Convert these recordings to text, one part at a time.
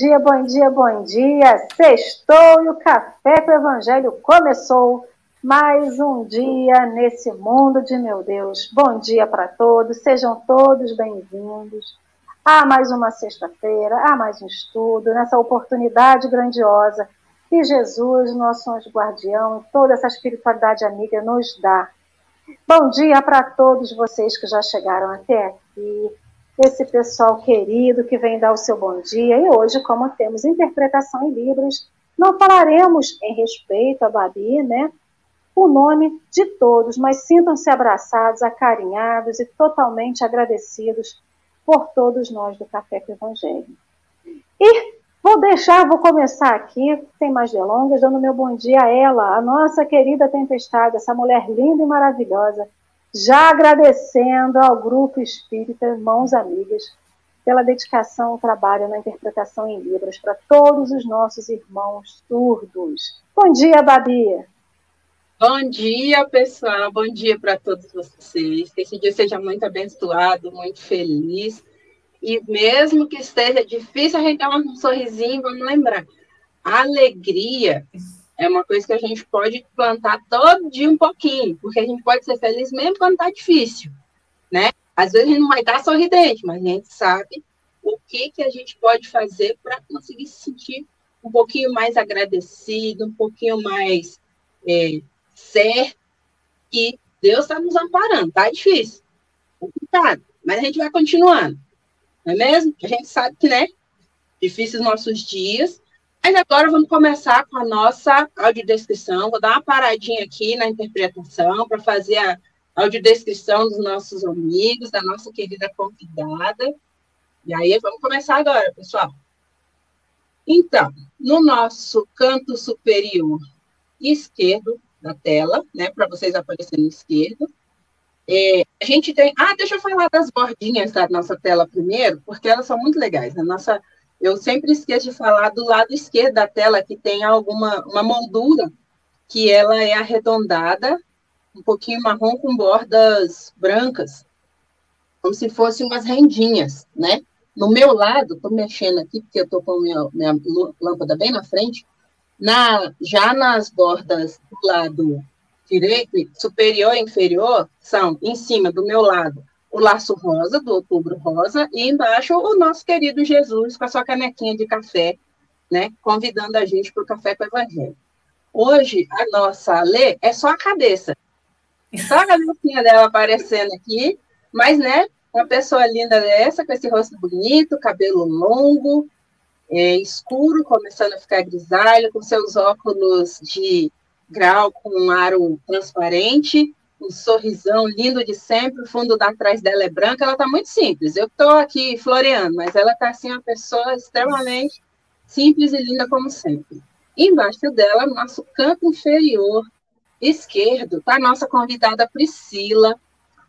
dia, bom dia, bom dia. Sextou e o Café com o Evangelho começou. Mais um dia nesse mundo de meu Deus. Bom dia para todos, sejam todos bem-vindos. A mais uma sexta-feira, a mais um estudo, nessa oportunidade grandiosa que Jesus, nosso anjo guardião, toda essa espiritualidade amiga nos dá. Bom dia para todos vocês que já chegaram até aqui esse pessoal querido que vem dar o seu bom dia. E hoje, como temos interpretação em Libras, não falaremos em respeito a Babi, né? O nome de todos, mas sintam-se abraçados, acarinhados e totalmente agradecidos por todos nós do Café com Evangelho. E vou deixar, vou começar aqui, sem mais delongas, dando meu bom dia a ela, a nossa querida Tempestade, essa mulher linda e maravilhosa, já agradecendo ao Grupo Espírita Irmãos Amigas pela dedicação ao trabalho na interpretação em Libras para todos os nossos irmãos surdos. Bom dia, Babi! Bom dia, pessoal. Bom dia para todos vocês. Que esse dia seja muito abençoado, muito feliz. E mesmo que esteja difícil, a gente dar um sorrisinho, vamos lembrar. Alegria é uma coisa que a gente pode plantar todo dia um pouquinho, porque a gente pode ser feliz mesmo quando está difícil, né? Às vezes a gente não vai estar sorridente, mas a gente sabe o que, que a gente pode fazer para conseguir se sentir um pouquinho mais agradecido, um pouquinho mais é, certo que Deus está nos amparando. Tá difícil, complicado, mas a gente vai continuando, não é mesmo? A gente sabe que, né, difíceis nossos dias, mas agora vamos começar com a nossa audiodescrição. Vou dar uma paradinha aqui na interpretação para fazer a audiodescrição dos nossos amigos, da nossa querida convidada. E aí vamos começar agora, pessoal. Então, no nosso canto superior esquerdo da tela, né, para vocês aparecerem esquerdo, é, a gente tem. Ah, deixa eu falar das bordinhas da nossa tela primeiro, porque elas são muito legais. A nossa eu sempre esqueço de falar do lado esquerdo da tela, que tem alguma uma moldura, que ela é arredondada, um pouquinho marrom com bordas brancas, como se fossem umas rendinhas, né? No meu lado, estou mexendo aqui, porque eu estou com minha, minha lâmpada bem na frente, na, já nas bordas do lado direito, superior e inferior, são em cima do meu lado o laço rosa, do outubro rosa, e embaixo o nosso querido Jesus com a sua canequinha de café, né, convidando a gente para o café com o evangelho. Hoje, a nossa lê é só a cabeça. Só a cabecinha dela aparecendo aqui, mas, né, uma pessoa linda dessa, com esse rosto bonito, cabelo longo, é, escuro, começando a ficar grisalho, com seus óculos de grau com um aro transparente, um sorrisão lindo de sempre, o fundo da trás dela é branco, ela está muito simples. Eu estou aqui floreando, mas ela está assim, uma pessoa extremamente simples e linda como sempre. embaixo dela, no nosso canto inferior esquerdo, está a nossa convidada Priscila,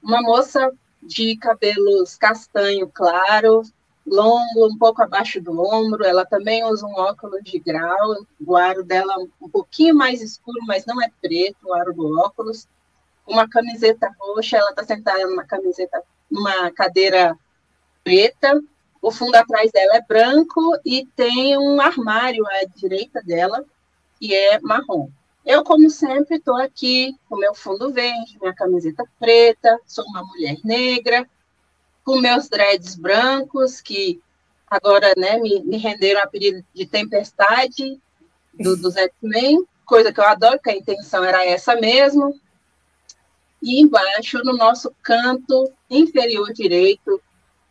uma moça de cabelos castanho claro, longo, um pouco abaixo do ombro. Ela também usa um óculos de grau, o aro dela um pouquinho mais escuro, mas não é preto, o aro do óculos uma camiseta roxa, ela está sentada numa camiseta, numa cadeira preta, o fundo atrás dela é branco e tem um armário à direita dela, que é marrom. Eu, como sempre, estou aqui com meu fundo verde, minha camiseta preta, sou uma mulher negra, com meus dreads brancos, que agora né, me, me renderam a apelido de tempestade do, dos X-Men, coisa que eu adoro, porque a intenção era essa mesmo e embaixo, no nosso canto inferior direito,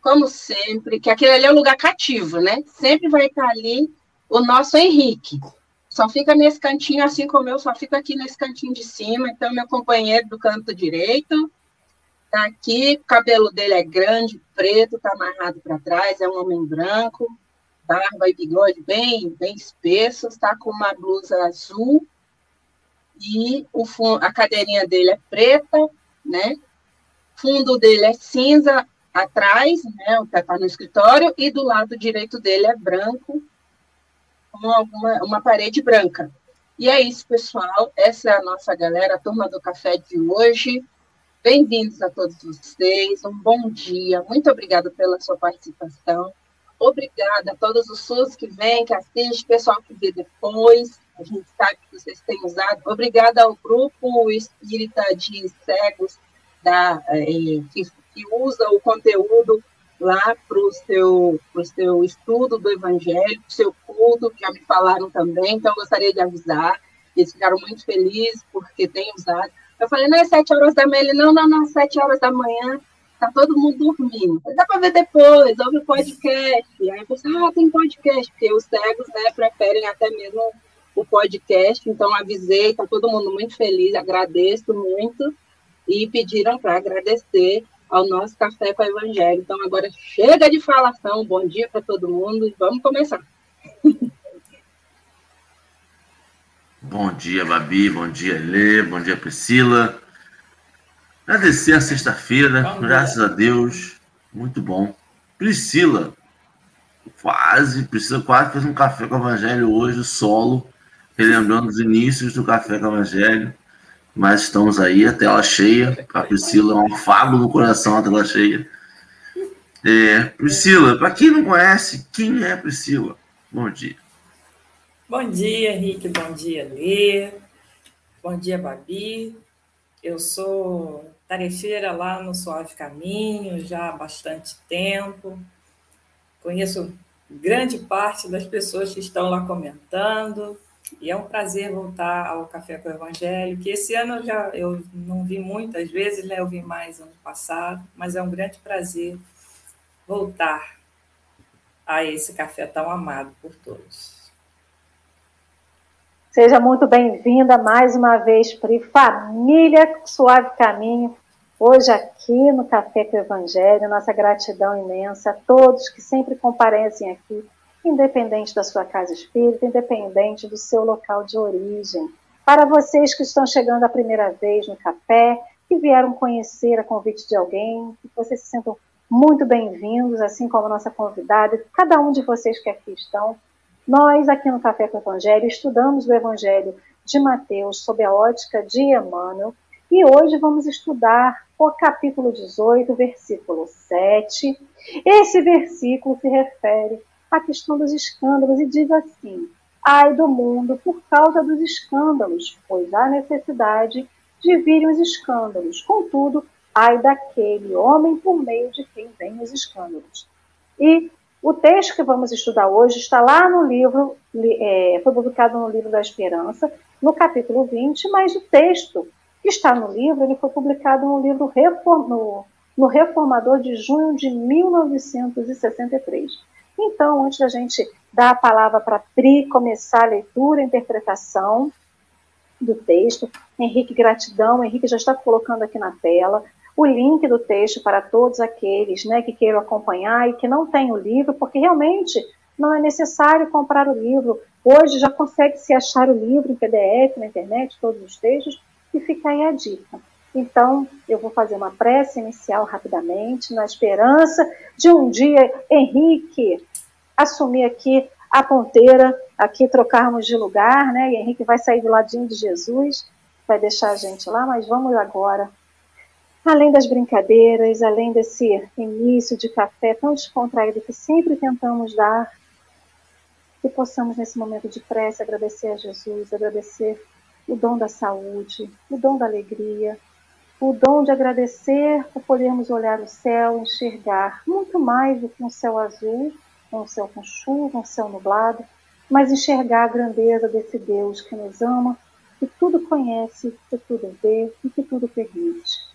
como sempre, que aquele ali é o lugar cativo, né? Sempre vai estar ali o nosso Henrique. Só fica nesse cantinho, assim como eu, só fico aqui nesse cantinho de cima. Então, meu companheiro do canto direito tá aqui, o cabelo dele é grande, preto, tá amarrado para trás, é um homem branco, barba e bigode bem, bem espessos, tá com uma blusa azul e o fundo, a cadeirinha dele é preta, né? Fundo dele é cinza atrás, né? O que está no escritório, e do lado direito dele é branco, com alguma, uma parede branca. E é isso, pessoal. Essa é a nossa galera, a turma do café de hoje. Bem-vindos a todos vocês, um bom dia, muito obrigada pela sua participação. obrigada a todos os SUS que vêm, que assistem, pessoal que vê depois. A gente sabe que vocês têm usado. Obrigada ao grupo espírita de cegos da, é, que, que usa o conteúdo lá para o seu, seu estudo do Evangelho, seu culto, que já me falaram também, então gostaria de avisar. Eles ficaram muito felizes porque têm usado. Eu falei, não é sete horas da manhã? Ele, não, não, não, sete horas da manhã, tá todo mundo dormindo. Dá para ver depois, ouve o podcast. Aí eu pensei, ah, tem podcast, porque os cegos, né, preferem até mesmo o podcast, então avisei, tá todo mundo muito feliz, agradeço muito, e pediram para agradecer ao nosso Café com o Evangelho. Então, agora chega de falação, bom dia para todo mundo. E vamos começar. Bom dia, Babi, bom dia, Lê, bom dia, Priscila. Agradecer a sexta-feira, graças a Deus, muito bom. Priscila, quase, Priscila quase fez um café com o Evangelho hoje, solo, relembrando os inícios do café com Evangelho mas estamos aí, a tela cheia. A Priscila é um afago no coração, a tela cheia. É, Priscila, para quem não conhece, quem é Priscila? Bom dia. Bom dia, Henrique. Bom dia, Lê. Bom dia, Babi. Eu sou tarefeira lá no Suave Caminho já há bastante tempo. Conheço grande parte das pessoas que estão lá comentando. E é um prazer voltar ao Café com o Evangelho, que esse ano eu já eu não vi muitas vezes, né? eu vi mais ano passado, mas é um grande prazer voltar a esse café tão amado por todos. Seja muito bem-vinda mais uma vez, Pri, família Suave Caminho, hoje aqui no Café com o Evangelho, nossa gratidão imensa a todos que sempre comparecem aqui independente da sua casa espírita, independente do seu local de origem. Para vocês que estão chegando a primeira vez no café, que vieram conhecer a convite de alguém, que vocês se sintam muito bem-vindos, assim como a nossa convidada, cada um de vocês que aqui estão. Nós, aqui no Café com o Evangelho, estudamos o Evangelho de Mateus sob a ótica de Emmanuel, e hoje vamos estudar o capítulo 18, versículo 7. Esse versículo se refere a questão dos escândalos e diz assim: ai do mundo por causa dos escândalos, pois há necessidade de virem os escândalos. Contudo, ai daquele homem por meio de quem vêm os escândalos. E o texto que vamos estudar hoje está lá no livro, é, foi publicado no livro da Esperança, no capítulo 20, mas o texto que está no livro, ele foi publicado no livro no Reformador de junho de 1963. Então, antes da gente dar a palavra para Pri começar a leitura e interpretação do texto, Henrique, gratidão. Henrique já está colocando aqui na tela o link do texto para todos aqueles né, que queiram acompanhar e que não têm o livro, porque realmente não é necessário comprar o livro. Hoje já consegue se achar o livro em PDF na internet, todos os textos, e fica aí a dica. Então, eu vou fazer uma prece inicial rapidamente, na esperança de um dia Henrique assumir aqui a ponteira, aqui trocarmos de lugar, né? E Henrique vai sair do ladinho de Jesus, vai deixar a gente lá, mas vamos agora. Além das brincadeiras, além desse início de café tão descontraído que sempre tentamos dar, que possamos nesse momento de prece agradecer a Jesus, agradecer o dom da saúde, o dom da alegria, o dom de agradecer por podermos olhar o céu, enxergar muito mais do que um céu azul, um céu com chuva, um céu nublado, mas enxergar a grandeza desse Deus que nos ama, que tudo conhece, que tudo vê e que tudo permite.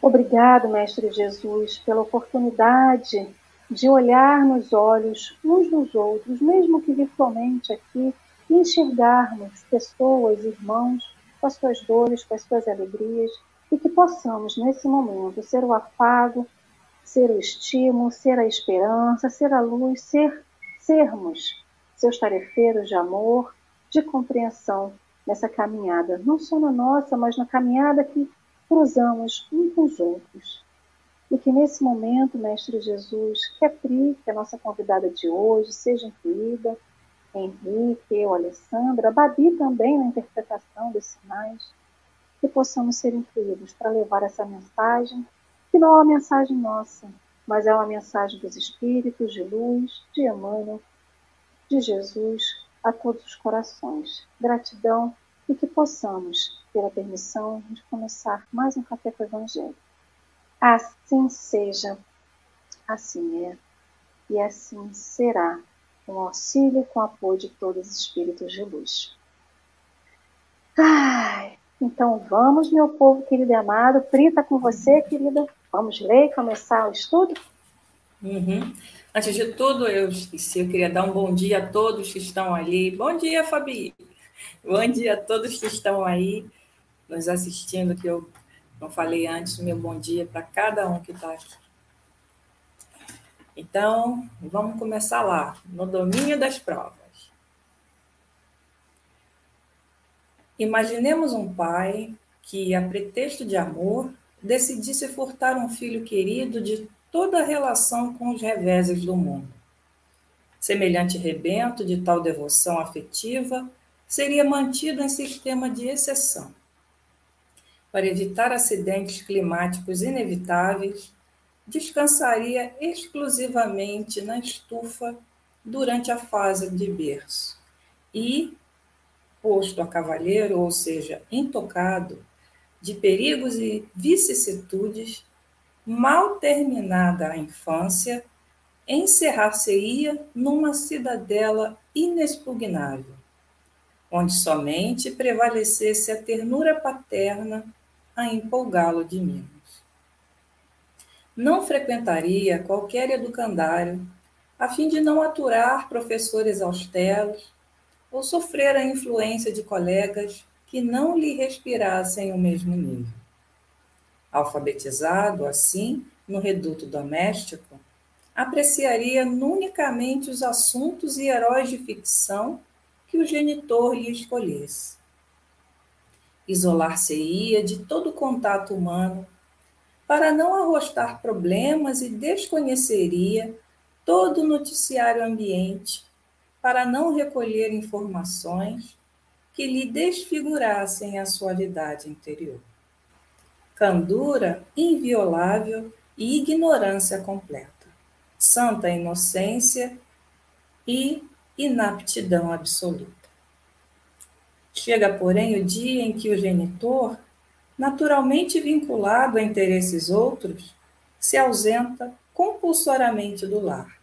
Obrigado, Mestre Jesus, pela oportunidade de olhar nos olhos uns dos outros, mesmo que virtualmente aqui, e enxergarmos pessoas, irmãos, com as suas dores, com as suas alegrias, e que possamos, nesse momento, ser o afago, ser o estímulo, ser a esperança, ser a luz, ser sermos seus tarefeiros de amor, de compreensão nessa caminhada, não só na nossa, mas na caminhada que cruzamos uns com os outros. E que nesse momento, Mestre Jesus, que a Pri, que é a nossa convidada de hoje, seja incluída, Henrique, eu, Alessandra, Babi também na interpretação dos sinais, que possamos ser incluídos para levar essa mensagem que não é uma mensagem nossa, mas é uma mensagem dos Espíritos de luz, de Emmanuel, de Jesus a todos os corações. Gratidão e que possamos ter a permissão de começar mais um Café com o Evangelho. Assim seja, assim é, e assim será, com auxílio e com apoio de todos os Espíritos de luz. Ai, então vamos, meu povo querido e amado. Prita com você, querida. Vamos ler e começar o estudo? Uhum. Antes de tudo, eu esqueci, eu queria dar um bom dia a todos que estão ali. Bom dia, Fabi. Bom dia a todos que estão aí nos assistindo, que eu não falei antes, meu bom dia para cada um que está aqui. Então, vamos começar lá, no domínio das provas. Imaginemos um pai que, a pretexto de amor, decidisse furtar um filho querido de toda a relação com os reveses do mundo. Semelhante rebento de tal devoção afetiva seria mantido em sistema de exceção. Para evitar acidentes climáticos inevitáveis, descansaria exclusivamente na estufa durante a fase de berço e, posto a cavalheiro, ou seja, intocado de perigos e vicissitudes, mal terminada a infância, encerrar-se-ia numa cidadela inexpugnável, onde somente prevalecesse a ternura paterna a empolgá-lo de mimos. Não frequentaria qualquer educandário, a fim de não aturar professores austeros ou sofrer a influência de colegas que não lhe respirassem o mesmo nível. Alfabetizado, assim, no reduto doméstico, apreciaria unicamente os assuntos e heróis de ficção que o genitor lhe escolhesse. Isolar-se-ia de todo contato humano para não arrostar problemas e desconheceria todo o noticiário ambiente para não recolher informações que lhe desfigurassem a suavidade interior. Candura inviolável e ignorância completa. Santa inocência e inaptidão absoluta. Chega, porém, o dia em que o genitor, naturalmente vinculado a interesses outros, se ausenta compulsoriamente do lar.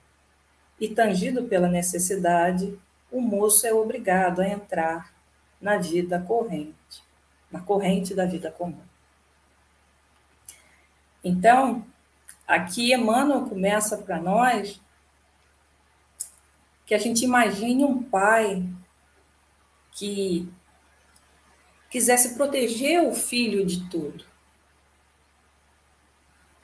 E, tangido pela necessidade, o moço é obrigado a entrar na vida corrente, na corrente da vida comum. Então, aqui Emmanuel começa para nós que a gente imagine um pai que quisesse proteger o filho de tudo,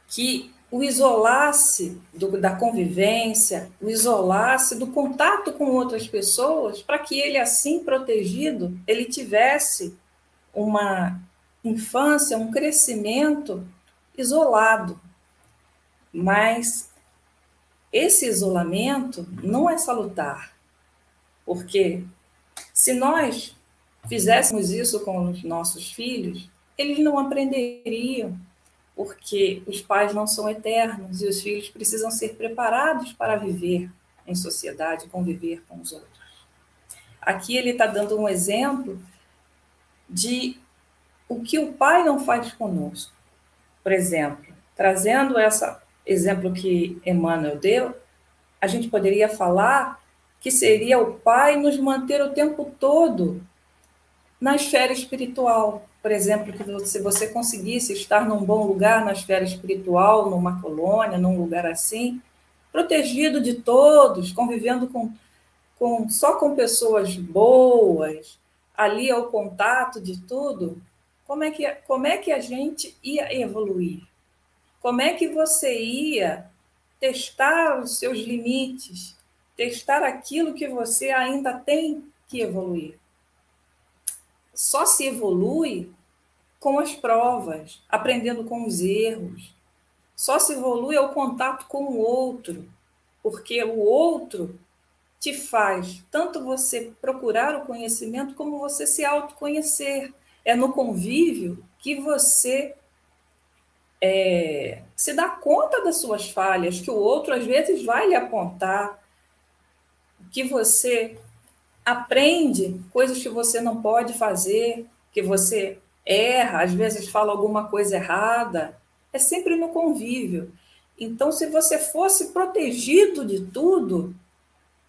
que o isolasse da convivência, o isolasse do contato com outras pessoas, para que ele, assim protegido, ele tivesse uma infância, um crescimento isolado. Mas esse isolamento não é salutar, porque se nós fizéssemos isso com os nossos filhos, eles não aprenderiam porque os pais não são eternos e os filhos precisam ser preparados para viver em sociedade, conviver com os outros. Aqui ele está dando um exemplo de o que o pai não faz conosco. Por exemplo, trazendo esse exemplo que Emmanuel deu, a gente poderia falar que seria o pai nos manter o tempo todo na esfera espiritual, por exemplo, que se você conseguisse estar num bom lugar na esfera espiritual, numa colônia, num lugar assim, protegido de todos, convivendo com, com só com pessoas boas, ali ao contato de tudo, como é que como é que a gente ia evoluir? Como é que você ia testar os seus limites, testar aquilo que você ainda tem que evoluir? Só se evolui com as provas, aprendendo com os erros. Só se evolui ao contato com o outro, porque o outro te faz tanto você procurar o conhecimento como você se autoconhecer. É no convívio que você é, se dá conta das suas falhas, que o outro às vezes vai lhe apontar, que você aprende coisas que você não pode fazer, que você erra, às vezes fala alguma coisa errada, é sempre no convívio. Então, se você fosse protegido de tudo,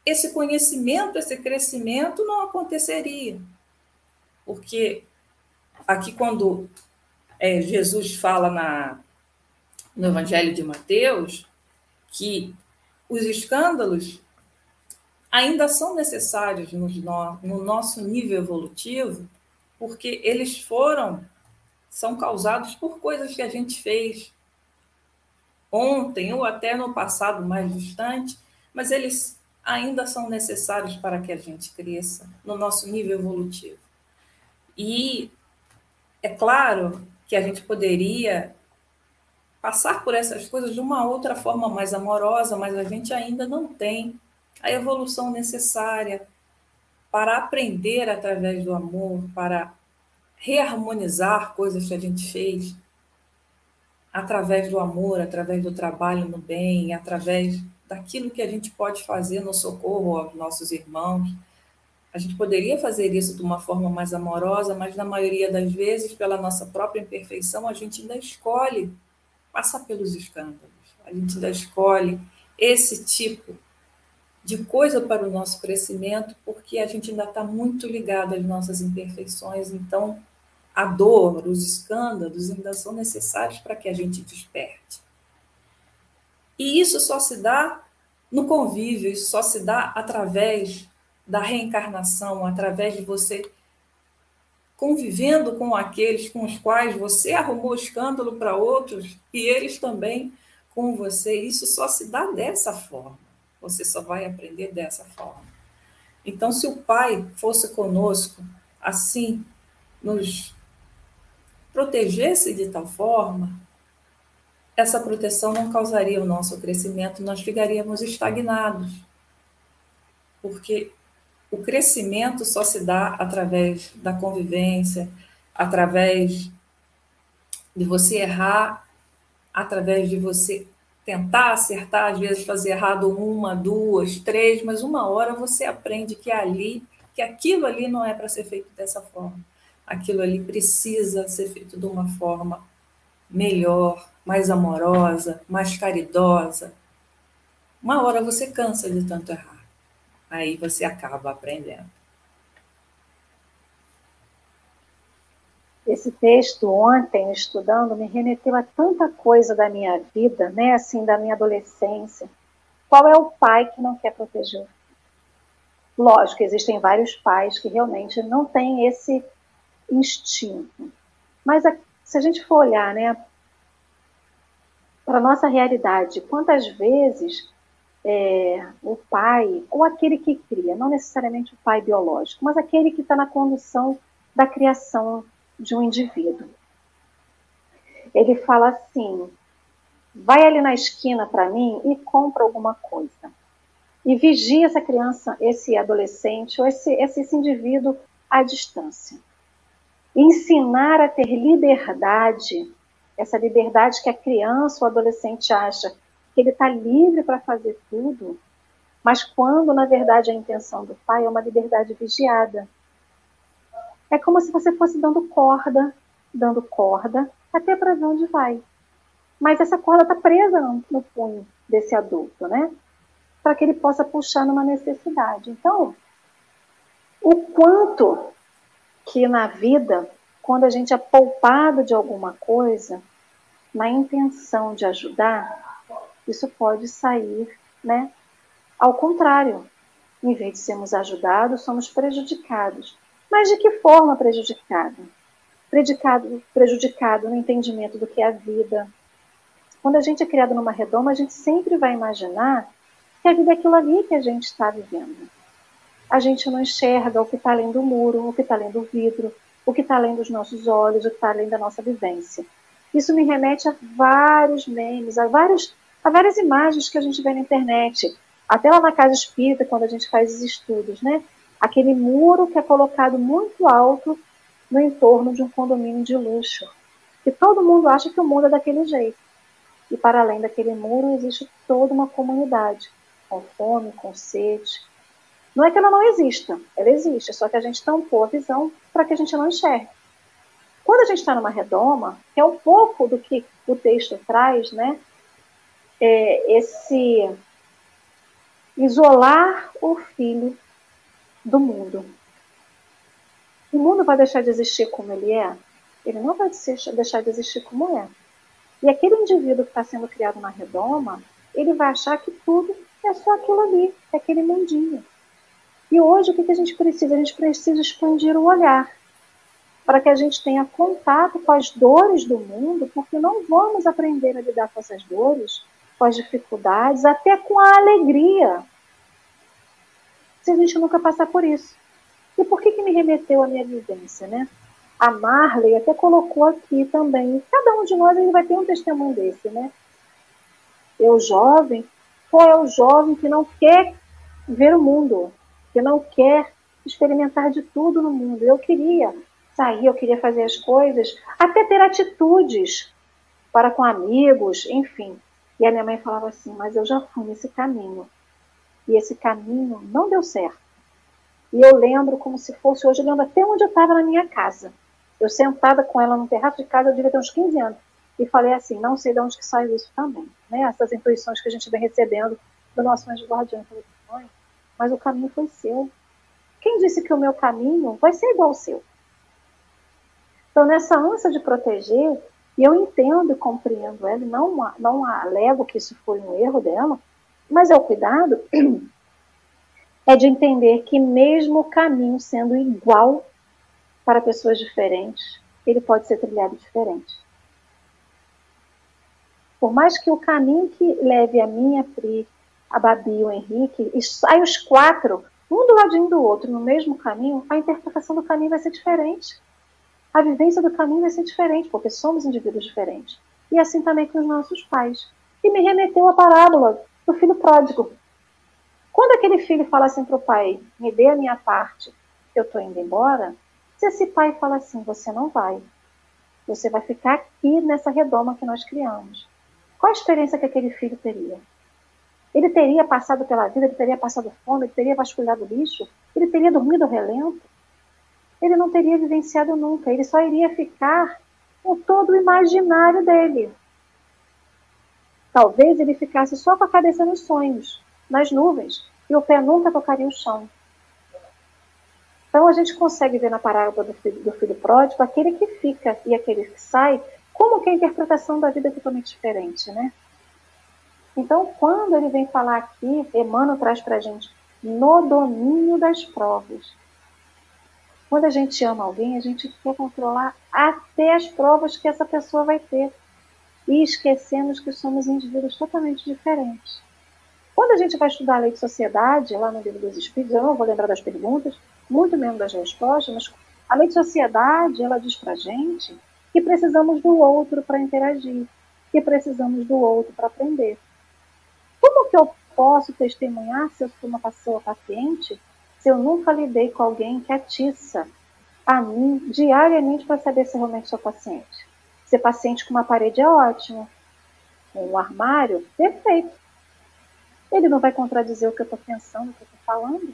esse conhecimento, esse crescimento não aconteceria. Porque aqui, quando é, Jesus fala na, no Evangelho de Mateus, que os escândalos ainda são necessários no, no nosso nível evolutivo, porque eles foram, são causados por coisas que a gente fez ontem ou até no passado mais distante, mas eles ainda são necessários para que a gente cresça no nosso nível evolutivo. E é claro que a gente poderia passar por essas coisas de uma outra forma mais amorosa, mas a gente ainda não tem a evolução necessária para aprender através do amor, para reharmonizar coisas que a gente fez através do amor, através do trabalho no bem, através daquilo que a gente pode fazer no socorro aos nossos irmãos. A gente poderia fazer isso de uma forma mais amorosa, mas na maioria das vezes, pela nossa própria imperfeição, a gente ainda escolhe passar pelos escândalos. A gente ainda escolhe esse tipo de coisa para o nosso crescimento, porque a gente ainda está muito ligado às nossas imperfeições. Então, a dor, os escândalos ainda são necessários para que a gente desperte. E isso só se dá no convívio, isso só se dá através da reencarnação, através de você convivendo com aqueles com os quais você arrumou escândalo para outros e eles também com você. Isso só se dá dessa forma. Você só vai aprender dessa forma. Então, se o Pai fosse conosco, assim, nos protegesse de tal forma, essa proteção não causaria o nosso crescimento, nós ficaríamos estagnados. Porque o crescimento só se dá através da convivência, através de você errar, através de você tentar acertar, às vezes fazer errado uma, duas, três, mas uma hora você aprende que ali, que aquilo ali não é para ser feito dessa forma. Aquilo ali precisa ser feito de uma forma melhor, mais amorosa, mais caridosa. Uma hora você cansa de tanto errar. Aí você acaba aprendendo. Esse texto ontem estudando me remeteu a tanta coisa da minha vida, né, assim, da minha adolescência. Qual é o pai que não quer proteger? Lógico, existem vários pais que realmente não têm esse instinto. Mas a, se a gente for olhar, né, para a nossa realidade, quantas vezes é, o pai, ou aquele que cria, não necessariamente o pai biológico, mas aquele que está na condução da criação de um indivíduo. Ele fala assim: vai ali na esquina para mim e compra alguma coisa. E vigia essa criança, esse adolescente ou esse, esse, esse indivíduo à distância. Ensinar a ter liberdade, essa liberdade que a criança ou adolescente acha que ele está livre para fazer tudo, mas quando na verdade a intenção do pai é uma liberdade vigiada. É como se você fosse dando corda, dando corda, até para ver onde vai. Mas essa corda está presa no, punho desse adulto, né? Para que ele possa puxar numa necessidade. Então, o quanto que na vida, quando a gente é poupado de alguma coisa, na intenção de ajudar, isso pode sair, né? Ao contrário, em vez de sermos ajudados, somos prejudicados. Mas de que forma prejudicado? Prejudicado, prejudicado no entendimento do que é a vida. Quando a gente é criado numa redoma, a gente sempre vai imaginar que a vida é aquilo ali que a gente está vivendo. A gente não enxerga o que está além do muro, o que está além do vidro, o que está além dos nossos olhos, o que está além da nossa vivência. Isso me remete a vários memes, a vários Há várias imagens que a gente vê na internet, até lá na casa espírita, quando a gente faz os estudos, né? Aquele muro que é colocado muito alto no entorno de um condomínio de luxo, Porque todo mundo acha que o mundo é daquele jeito. E para além daquele muro existe toda uma comunidade, com fome, com sede. Não é que ela não exista, ela existe, só que a gente tampou a visão para que a gente não enxergue. Quando a gente está numa redoma, que é um pouco do que o texto traz, né? É esse isolar o filho do mundo. O mundo vai deixar de existir como ele é? Ele não vai deixar de existir como é. E aquele indivíduo que está sendo criado na redoma, ele vai achar que tudo é só aquilo ali, é aquele mundinho. E hoje o que a gente precisa? A gente precisa expandir o olhar para que a gente tenha contato com as dores do mundo, porque não vamos aprender a lidar com essas dores, com as dificuldades, até com a alegria, se a gente nunca passar por isso. E por que, que me remeteu à minha vivência, né? A Marley até colocou aqui também. Cada um de nós ele vai ter um testemunho desse, né? Eu jovem, qual é o jovem que não quer ver o mundo, que não quer experimentar de tudo no mundo? Eu queria sair, eu queria fazer as coisas, até ter atitudes para com amigos, enfim. E a minha mãe falava assim: Mas eu já fui nesse caminho. E esse caminho não deu certo. E eu lembro como se fosse hoje, eu lembro até onde eu estava na minha casa. Eu sentada com ela no terraço de casa, eu devia ter uns 15 anos. E falei assim: Não sei de onde que saiu isso também. Né? Essas intuições que a gente vem recebendo do nosso anjo guardião. Mas o caminho foi seu. Quem disse que o meu caminho vai ser igual ao seu? Então, nessa ânsia de proteger, e eu entendo e compreendo ela, não, não alego que isso foi um erro dela, mas é o cuidado é de entender que mesmo o caminho sendo igual para pessoas diferentes, ele pode ser trilhado diferente. Por mais que o caminho que leve a minha Pri, a Babi o Henrique, e os quatro, um do ladinho do outro, no mesmo caminho, a interpretação do caminho vai ser diferente a vivência do caminho vai ser diferente, porque somos indivíduos diferentes. E assim também com os nossos pais. E me remeteu à parábola do filho pródigo. Quando aquele filho fala assim para o pai, me dê a minha parte, eu estou indo embora, se esse pai fala assim, você não vai, você vai ficar aqui nessa redoma que nós criamos. Qual a experiência que aquele filho teria? Ele teria passado pela vida, ele teria passado fome, ele teria vasculhado lixo, ele teria dormido relento, ele não teria vivenciado nunca, ele só iria ficar com todo o imaginário dele. Talvez ele ficasse só com a cabeça nos sonhos, nas nuvens, e o pé nunca tocaria o chão. Então a gente consegue ver na parábola do filho, do filho pródigo aquele que fica e aquele que sai, como que a interpretação da vida é totalmente diferente, né? Então, quando ele vem falar aqui, Emmanuel traz para a gente no domínio das provas. Quando a gente ama alguém, a gente quer controlar até as provas que essa pessoa vai ter. E esquecemos que somos indivíduos totalmente diferentes. Quando a gente vai estudar a lei de sociedade, lá no livro dos Espíritos, eu não vou lembrar das perguntas, muito menos das respostas, mas a lei de sociedade, ela diz pra gente que precisamos do outro para interagir, que precisamos do outro para aprender. Como que eu posso testemunhar se eu sou uma pessoa paciente se eu nunca lidei com alguém que atiça a mim diariamente para saber se realmente sou paciente. Ser paciente com uma parede é ótimo. Com um armário, perfeito. Ele não vai contradizer o que eu estou pensando, o que eu estou falando.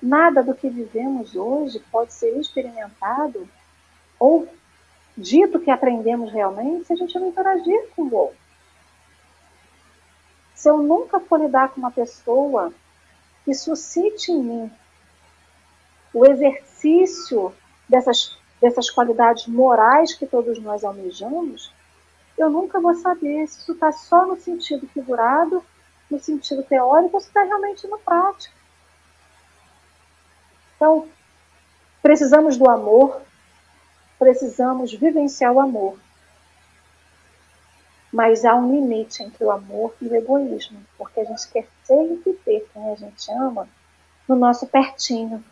Nada do que vivemos hoje pode ser experimentado ou dito que aprendemos realmente se a gente não interagir com o outro. Se eu nunca for lidar com uma pessoa que suscite em mim o exercício dessas, dessas qualidades morais que todos nós almejamos, eu nunca vou saber se isso está só no sentido figurado, no sentido teórico, ou se está realmente no prático. Então, precisamos do amor, precisamos vivenciar o amor. Mas há um limite entre o amor e o egoísmo, porque a gente quer sempre ter quem a gente ama no nosso pertinho,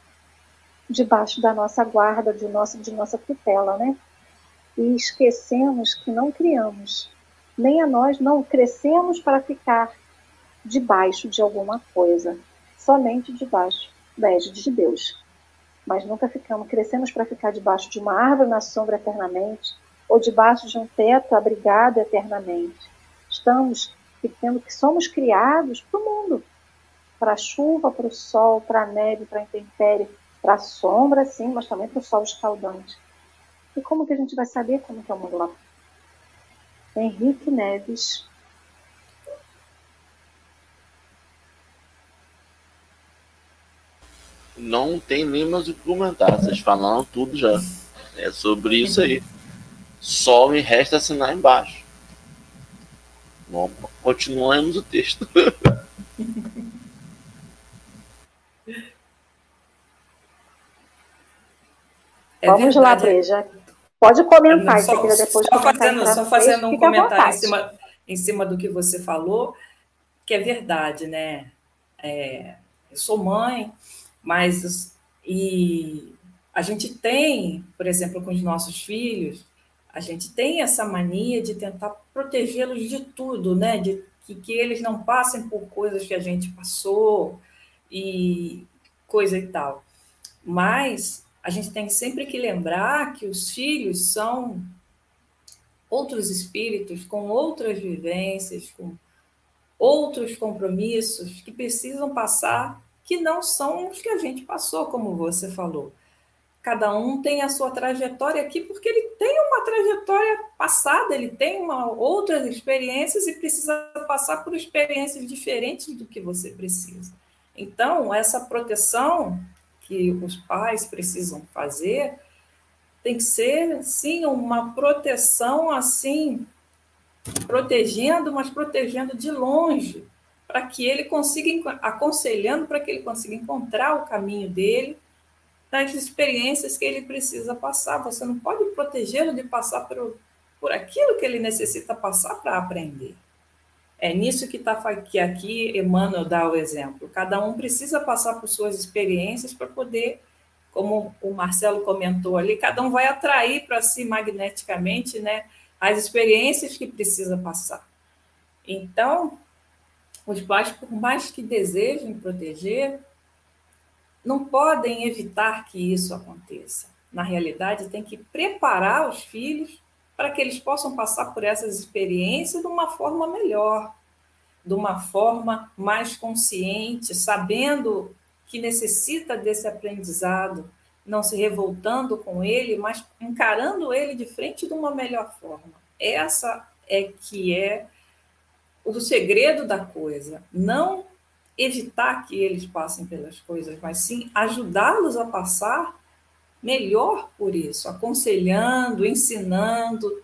debaixo da nossa guarda, de, nosso, de nossa tutela, né? E esquecemos que não criamos, nem a nós não crescemos para ficar debaixo de alguma coisa, somente debaixo da égide de Deus. Mas nunca ficamos, crescemos para ficar debaixo de uma árvore na sombra eternamente, ou debaixo de um teto abrigado eternamente. Estamos tendo que somos criados para o mundo, para a chuva, para o sol, para a neve, para a intempérie, para a sombra, sim, mas também para o sol escaldante. E como que a gente vai saber como é o mundo lá? Henrique Neves. Não tem nem mais o que comentar, vocês falaram tudo já. É sobre isso aí. Só me resta assinar embaixo. Vamos, continuamos o texto. É Vamos lá, Breja. Pode comentar, só, se depois só fazendo, só fazendo um comentário em cima, em cima do que você falou, que é verdade, né? É, eu sou mãe, mas e a gente tem, por exemplo, com os nossos filhos, a gente tem essa mania de tentar protegê-los de tudo, né? De que, que eles não passem por coisas que a gente passou e coisa e tal. Mas a gente tem sempre que lembrar que os filhos são outros espíritos com outras vivências, com outros compromissos que precisam passar, que não são os que a gente passou, como você falou. Cada um tem a sua trajetória aqui, porque ele tem uma trajetória passada, ele tem uma, outras experiências e precisa passar por experiências diferentes do que você precisa. Então, essa proteção que os pais precisam fazer tem que ser, sim, uma proteção assim, protegendo, mas protegendo de longe, para que ele consiga, aconselhando para que ele consiga encontrar o caminho dele, das experiências que ele precisa passar. Você não pode protegê-lo de passar por, por aquilo que ele necessita passar para aprender. É nisso que está que aqui Emmanuel dá o exemplo. Cada um precisa passar por suas experiências para poder, como o Marcelo comentou ali, cada um vai atrair para si magneticamente, né, as experiências que precisa passar. Então, os pais, por mais que desejem proteger, não podem evitar que isso aconteça. Na realidade, tem que preparar os filhos para que eles possam passar por essas experiências de uma forma melhor, de uma forma mais consciente, sabendo que necessita desse aprendizado, não se revoltando com ele, mas encarando ele de frente de uma melhor forma. Essa é que é o segredo da coisa, não evitar que eles passem pelas coisas, mas sim ajudá-los a passar melhor por isso, aconselhando, ensinando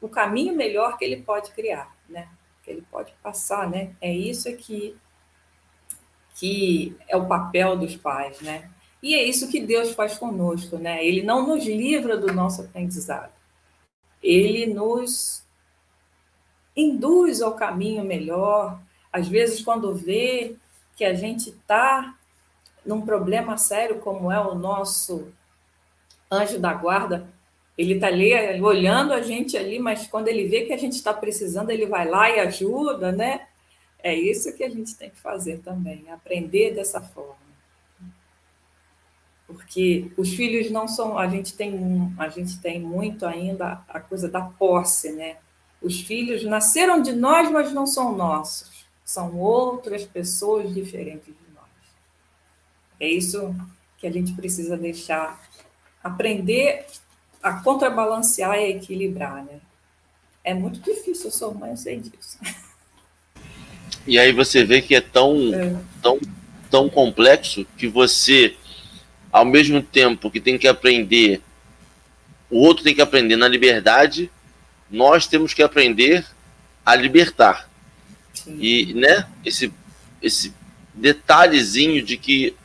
o caminho melhor que ele pode criar, né? Que ele pode passar, né? É isso que que é o papel dos pais, né? E é isso que Deus faz conosco, né? Ele não nos livra do nosso aprendizado. Ele nos induz ao caminho melhor. Às vezes, quando vê que a gente está num problema sério como é o nosso anjo da guarda, ele está ali olhando a gente ali, mas quando ele vê que a gente está precisando, ele vai lá e ajuda, né? É isso que a gente tem que fazer também, aprender dessa forma. Porque os filhos não são, a gente tem, a gente tem muito ainda a coisa da posse, né? Os filhos nasceram de nós, mas não são nossos. São outras pessoas diferentes de. É isso que a gente precisa deixar aprender a contrabalancear e equilibrar, né? É muito difícil, eu sou mãe, eu sei disso. E aí você vê que é tão, é. tão, tão complexo que você, ao mesmo tempo que tem que aprender, o outro tem que aprender na liberdade, nós temos que aprender a libertar. Sim. E, né, esse, esse detalhezinho de que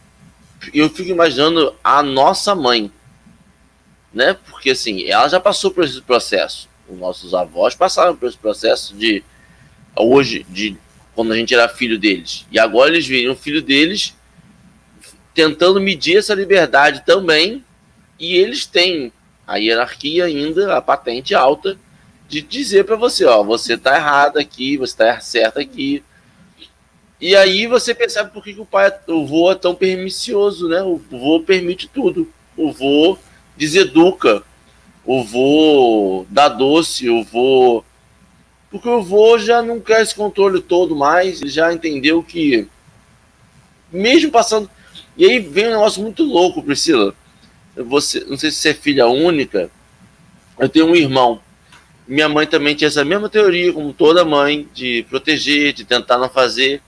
eu fico imaginando a nossa mãe né? Porque assim, ela já passou por esse processo. Os nossos avós passaram por esse processo de hoje, de quando a gente era filho deles. E agora eles viram o filho deles tentando medir essa liberdade também. E eles têm a hierarquia ainda, a patente alta, de dizer para você, ó, você tá errado aqui, você tá certo aqui. E aí você percebe por que, o pai, o vô é tão permissioso, né? O vô permite tudo. O vô deseduca o vô dá doce, o vô. Porque o vô já não quer esse controle todo mais, ele já entendeu que, mesmo passando. E aí vem um negócio muito louco, Priscila. Você, não sei se você é filha única, eu tenho um irmão. Minha mãe também tinha essa mesma teoria, como toda mãe, de proteger, de tentar não fazer.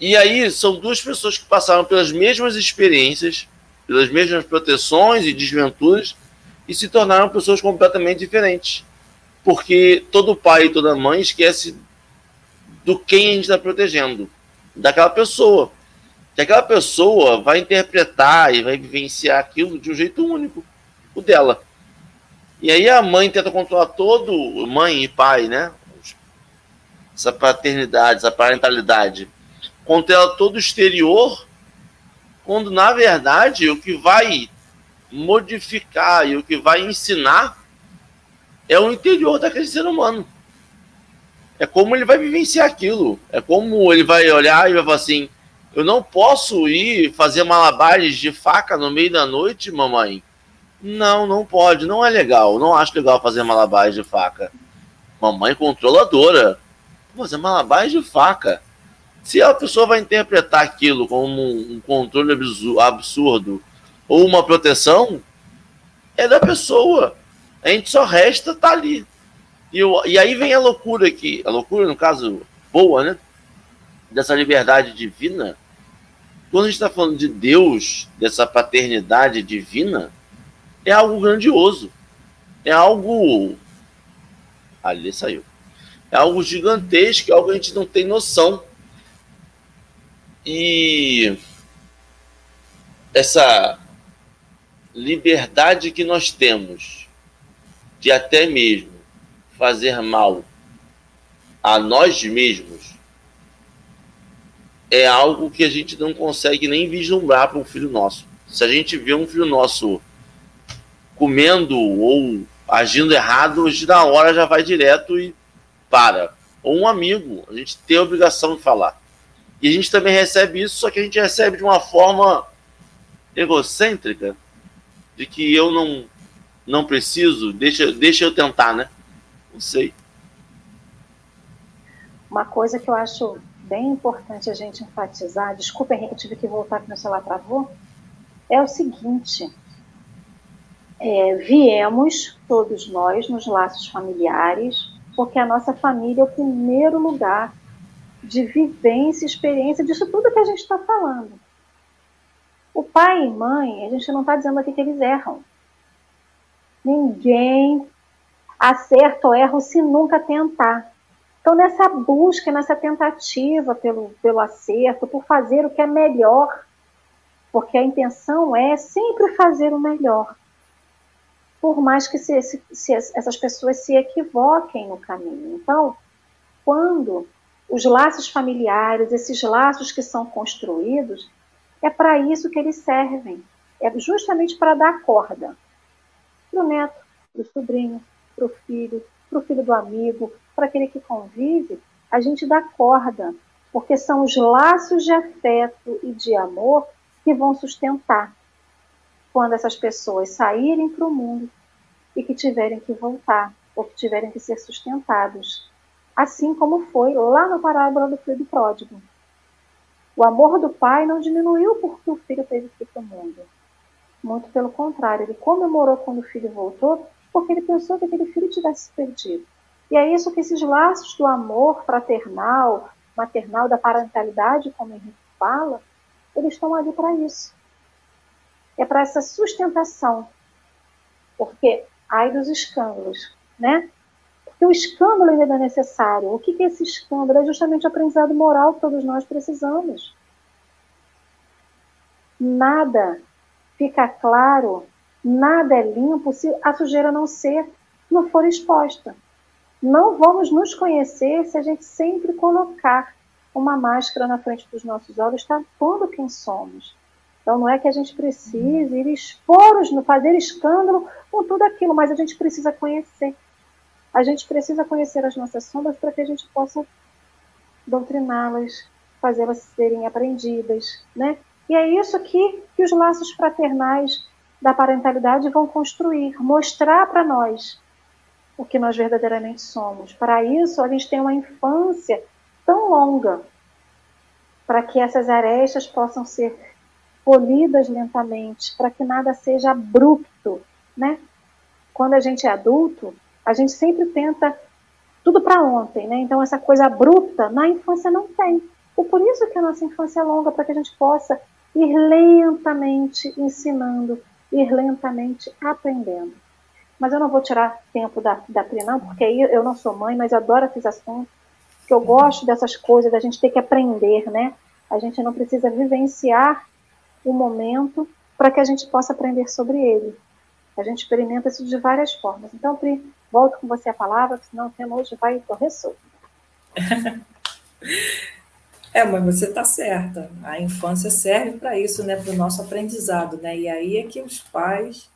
E aí são duas pessoas que passaram pelas mesmas experiências, pelas mesmas proteções e desventuras, e se tornaram pessoas completamente diferentes. Porque todo pai e toda mãe esquece do quem a gente está protegendo, daquela pessoa. Que aquela pessoa vai interpretar e vai vivenciar aquilo de um jeito único, o dela. E aí a mãe tenta controlar todo, mãe e pai, né? Essa paternidade, essa parentalidade. Controla todo o exterior, quando na verdade o que vai modificar e o que vai ensinar é o interior daquele ser humano. É como ele vai vivenciar aquilo. É como ele vai olhar e vai falar assim: eu não posso ir fazer malabares de faca no meio da noite, mamãe. Não, não pode, não é legal. Não acho legal fazer malabares de faca. Mamãe controladora. Fazer malabares de faca. Se a pessoa vai interpretar aquilo como um controle absurdo ou uma proteção, é da pessoa. A gente só resta estar tá ali. E, eu, e aí vem a loucura aqui, a loucura, no caso, boa, né? Dessa liberdade divina. Quando a gente está falando de Deus, dessa paternidade divina, é algo grandioso. É algo. Ali saiu. É algo gigantesco, é algo que a gente não tem noção. E essa liberdade que nós temos de até mesmo fazer mal a nós mesmos é algo que a gente não consegue nem vislumbrar para um filho nosso. Se a gente vê um filho nosso comendo ou agindo errado, hoje na hora já vai direto e para. Ou um amigo, a gente tem a obrigação de falar. E a gente também recebe isso, só que a gente recebe de uma forma egocêntrica, de que eu não não preciso, deixa, deixa eu tentar, né? Não sei. Uma coisa que eu acho bem importante a gente enfatizar, desculpa Henrique, eu tive que voltar porque meu celular travou, é o seguinte, é, viemos, todos nós, nos laços familiares, porque a nossa família é o primeiro lugar de vivência, experiência disso tudo que a gente está falando. O pai e mãe, a gente não está dizendo aqui que eles erram. Ninguém acerta ou erra se nunca tentar. Então, nessa busca, nessa tentativa pelo, pelo acerto, por fazer o que é melhor, porque a intenção é sempre fazer o melhor, por mais que se, se, se essas pessoas se equivoquem no caminho. Então, quando os laços familiares, esses laços que são construídos, é para isso que eles servem. É justamente para dar corda para o neto, para o sobrinho, para o filho, para o filho do amigo, para aquele que convive. A gente dá corda, porque são os laços de afeto e de amor que vão sustentar quando essas pessoas saírem para o mundo e que tiverem que voltar ou que tiverem que ser sustentados. Assim como foi lá na parábola do filho pródigo. O amor do pai não diminuiu porque o filho teve que ir para o mundo. Muito pelo contrário, ele comemorou quando o filho voltou porque ele pensou que aquele filho tivesse perdido. E é isso que esses laços do amor fraternal, maternal, da parentalidade, como Henrique fala, eles estão ali para isso. É para essa sustentação. Porque, ai dos escândalos, né? Porque o escândalo ainda é necessário. O que é esse escândalo? É justamente o aprendizado moral que todos nós precisamos. Nada fica claro, nada é limpo se a sujeira não ser, não for exposta. Não vamos nos conhecer se a gente sempre colocar uma máscara na frente dos nossos olhos, tapando quem somos. Então não é que a gente precise ir expor, fazer escândalo com tudo aquilo, mas a gente precisa conhecer. A gente precisa conhecer as nossas sombras para que a gente possa doutriná-las, fazê-las serem aprendidas, né? E é isso que, que os laços fraternais da parentalidade vão construir, mostrar para nós o que nós verdadeiramente somos. Para isso, a gente tem uma infância tão longa, para que essas arestas possam ser polidas lentamente, para que nada seja abrupto, né? Quando a gente é adulto, a gente sempre tenta tudo para ontem, né? Então essa coisa abrupta na infância não tem. E por isso que a nossa infância é longa, para que a gente possa ir lentamente ensinando, ir lentamente aprendendo. Mas eu não vou tirar tempo da, da Pri, não, porque eu não sou mãe, mas adoro esses assuntos, que eu gosto dessas coisas, da gente ter que aprender, né? A gente não precisa vivenciar o momento para que a gente possa aprender sobre ele. A gente experimenta isso de várias formas. Então, Pri, volto com você a palavra, senão o tema hoje vai correr solto. É, mas você está certa. A infância serve para isso, né, para o nosso aprendizado, né? E aí é que os pais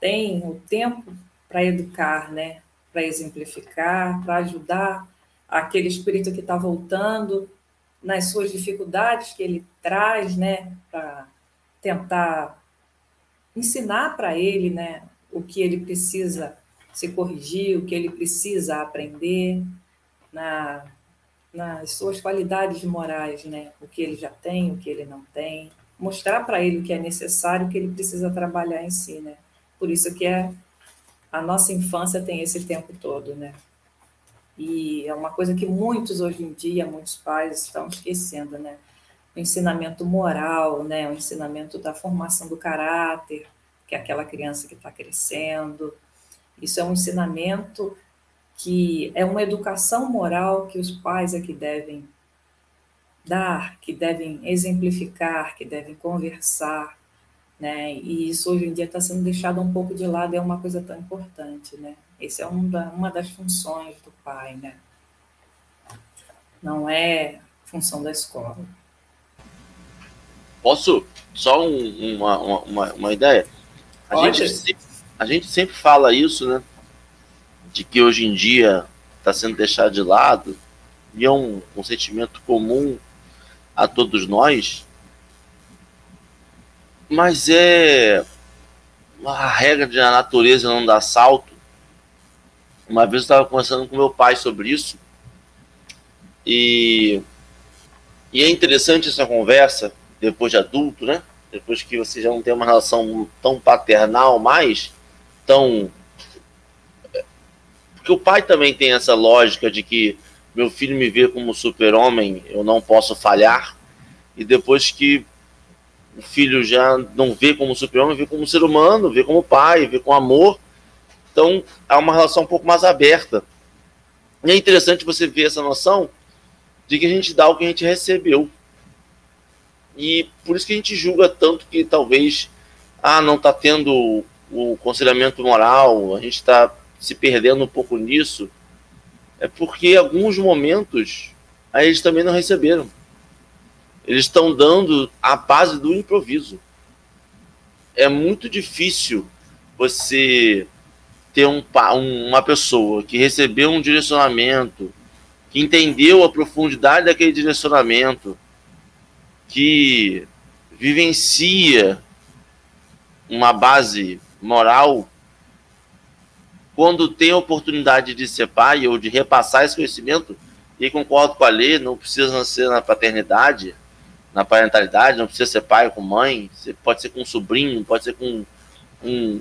têm o tempo para educar, né? Para exemplificar, para ajudar aquele espírito que está voltando nas suas dificuldades que ele traz, né? Para tentar ensinar para ele, né? O que ele precisa se corrigir, o que ele precisa aprender na nas suas qualidades morais, né? O que ele já tem, o que ele não tem, mostrar para ele o que é necessário, o que ele precisa trabalhar em si, né? Por isso que é a nossa infância tem esse tempo todo, né? E é uma coisa que muitos hoje em dia, muitos pais estão esquecendo, né? O ensinamento moral, né? O ensinamento da formação do caráter, que é aquela criança que está crescendo. Isso é um ensinamento que é uma educação moral que os pais é que devem dar, que devem exemplificar, que devem conversar, né? E isso hoje em dia está sendo deixado um pouco de lado, é uma coisa tão importante, né? Essa é um da, uma das funções do pai, né? Não é função da escola. Posso só um, uma, uma, uma ideia? A gente, a gente sempre fala isso, né? de que hoje em dia está sendo deixado de lado, e é um, um sentimento comum a todos nós, mas é a regra da natureza não dar salto. Uma vez eu estava conversando com meu pai sobre isso, e, e é interessante essa conversa, depois de adulto, né? Depois que você já não tem uma relação tão paternal mais, tão porque o pai também tem essa lógica de que meu filho me vê como super-homem, eu não posso falhar. E depois que o filho já não vê como super-homem, vê como ser humano, vê como pai, vê com amor. Então, há uma relação um pouco mais aberta. E é interessante você ver essa noção de que a gente dá o que a gente recebeu. E por isso que a gente julga tanto que talvez ah, não está tendo o aconselhamento moral, a gente está se perdendo um pouco nisso, é porque alguns momentos aí eles também não receberam. Eles estão dando a base do improviso. É muito difícil você ter um, uma pessoa que recebeu um direcionamento, que entendeu a profundidade daquele direcionamento, que vivencia uma base moral quando tem a oportunidade de ser pai ou de repassar esse conhecimento, e concordo com a lei, não precisa ser na paternidade, na parentalidade, não precisa ser pai com mãe, você pode ser com um sobrinho, pode ser com um,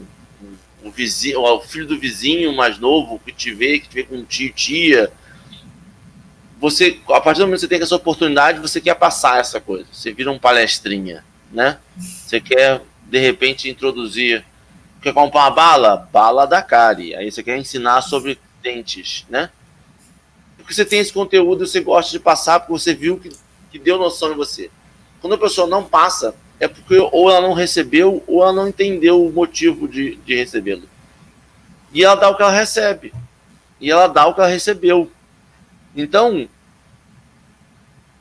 um, vizinho, o filho do vizinho mais novo que te vê, que te vê com um tio, tia. Você, a partir do momento que você tem essa oportunidade, você quer passar essa coisa. Você vira um palestrinha, né? Você quer, de repente, introduzir Quer comprar uma bala? Bala da Cari. Aí você quer ensinar sobre dentes, né? Porque você tem esse conteúdo você gosta de passar porque você viu que, que deu noção em você. Quando a pessoa não passa, é porque ou ela não recebeu ou ela não entendeu o motivo de, de recebê-lo. E ela dá o que ela recebe. E ela dá o que ela recebeu. Então,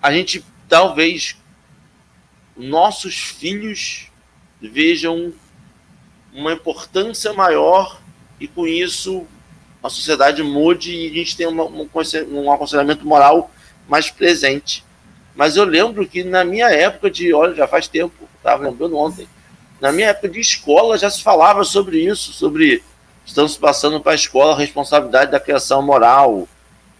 a gente talvez nossos filhos vejam uma importância maior e com isso a sociedade mude e a gente tenha um, um aconselhamento moral mais presente. Mas eu lembro que na minha época de, olha, já faz tempo, estava lembrando ontem, Na minha época de escola já se falava sobre isso, sobre estamos passando para a escola a responsabilidade da criação moral.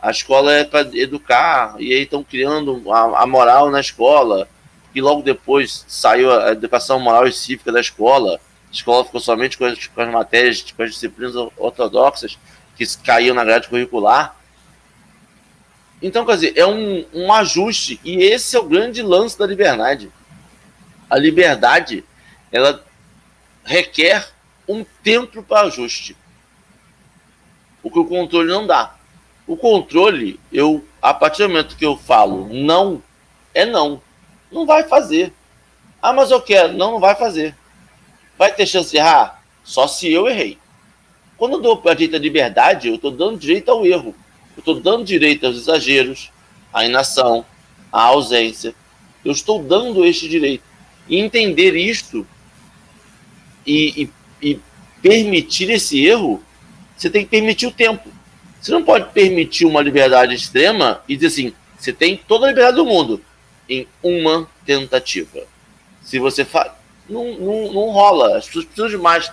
A escola é para educar, e aí estão criando a, a, moral na escola. E logo depois saiu a educação moral e cívica da escola. A escola ficou somente com as, com as matérias, com as disciplinas ortodoxas que caíam na grade curricular. Então, quer dizer, é um, um ajuste, e esse é o grande lance da liberdade. A liberdade, ela requer um tempo para ajuste. O que o controle não dá. O controle, eu, a partir do momento que eu falo não, é não. Não vai fazer. Ah, mas eu quero. Não, não vai fazer. Vai ter chance de errar? Só se eu errei. Quando eu dou para direito à liberdade, eu estou dando direito ao erro. Eu estou dando direito aos exageros, à inação, à ausência. Eu estou dando este direito. E entender isto e, e, e permitir esse erro, você tem que permitir o tempo. Você não pode permitir uma liberdade extrema e dizer assim: você tem toda a liberdade do mundo em uma tentativa. Se você faz. Não, não, não rola. As pessoas precisam de mais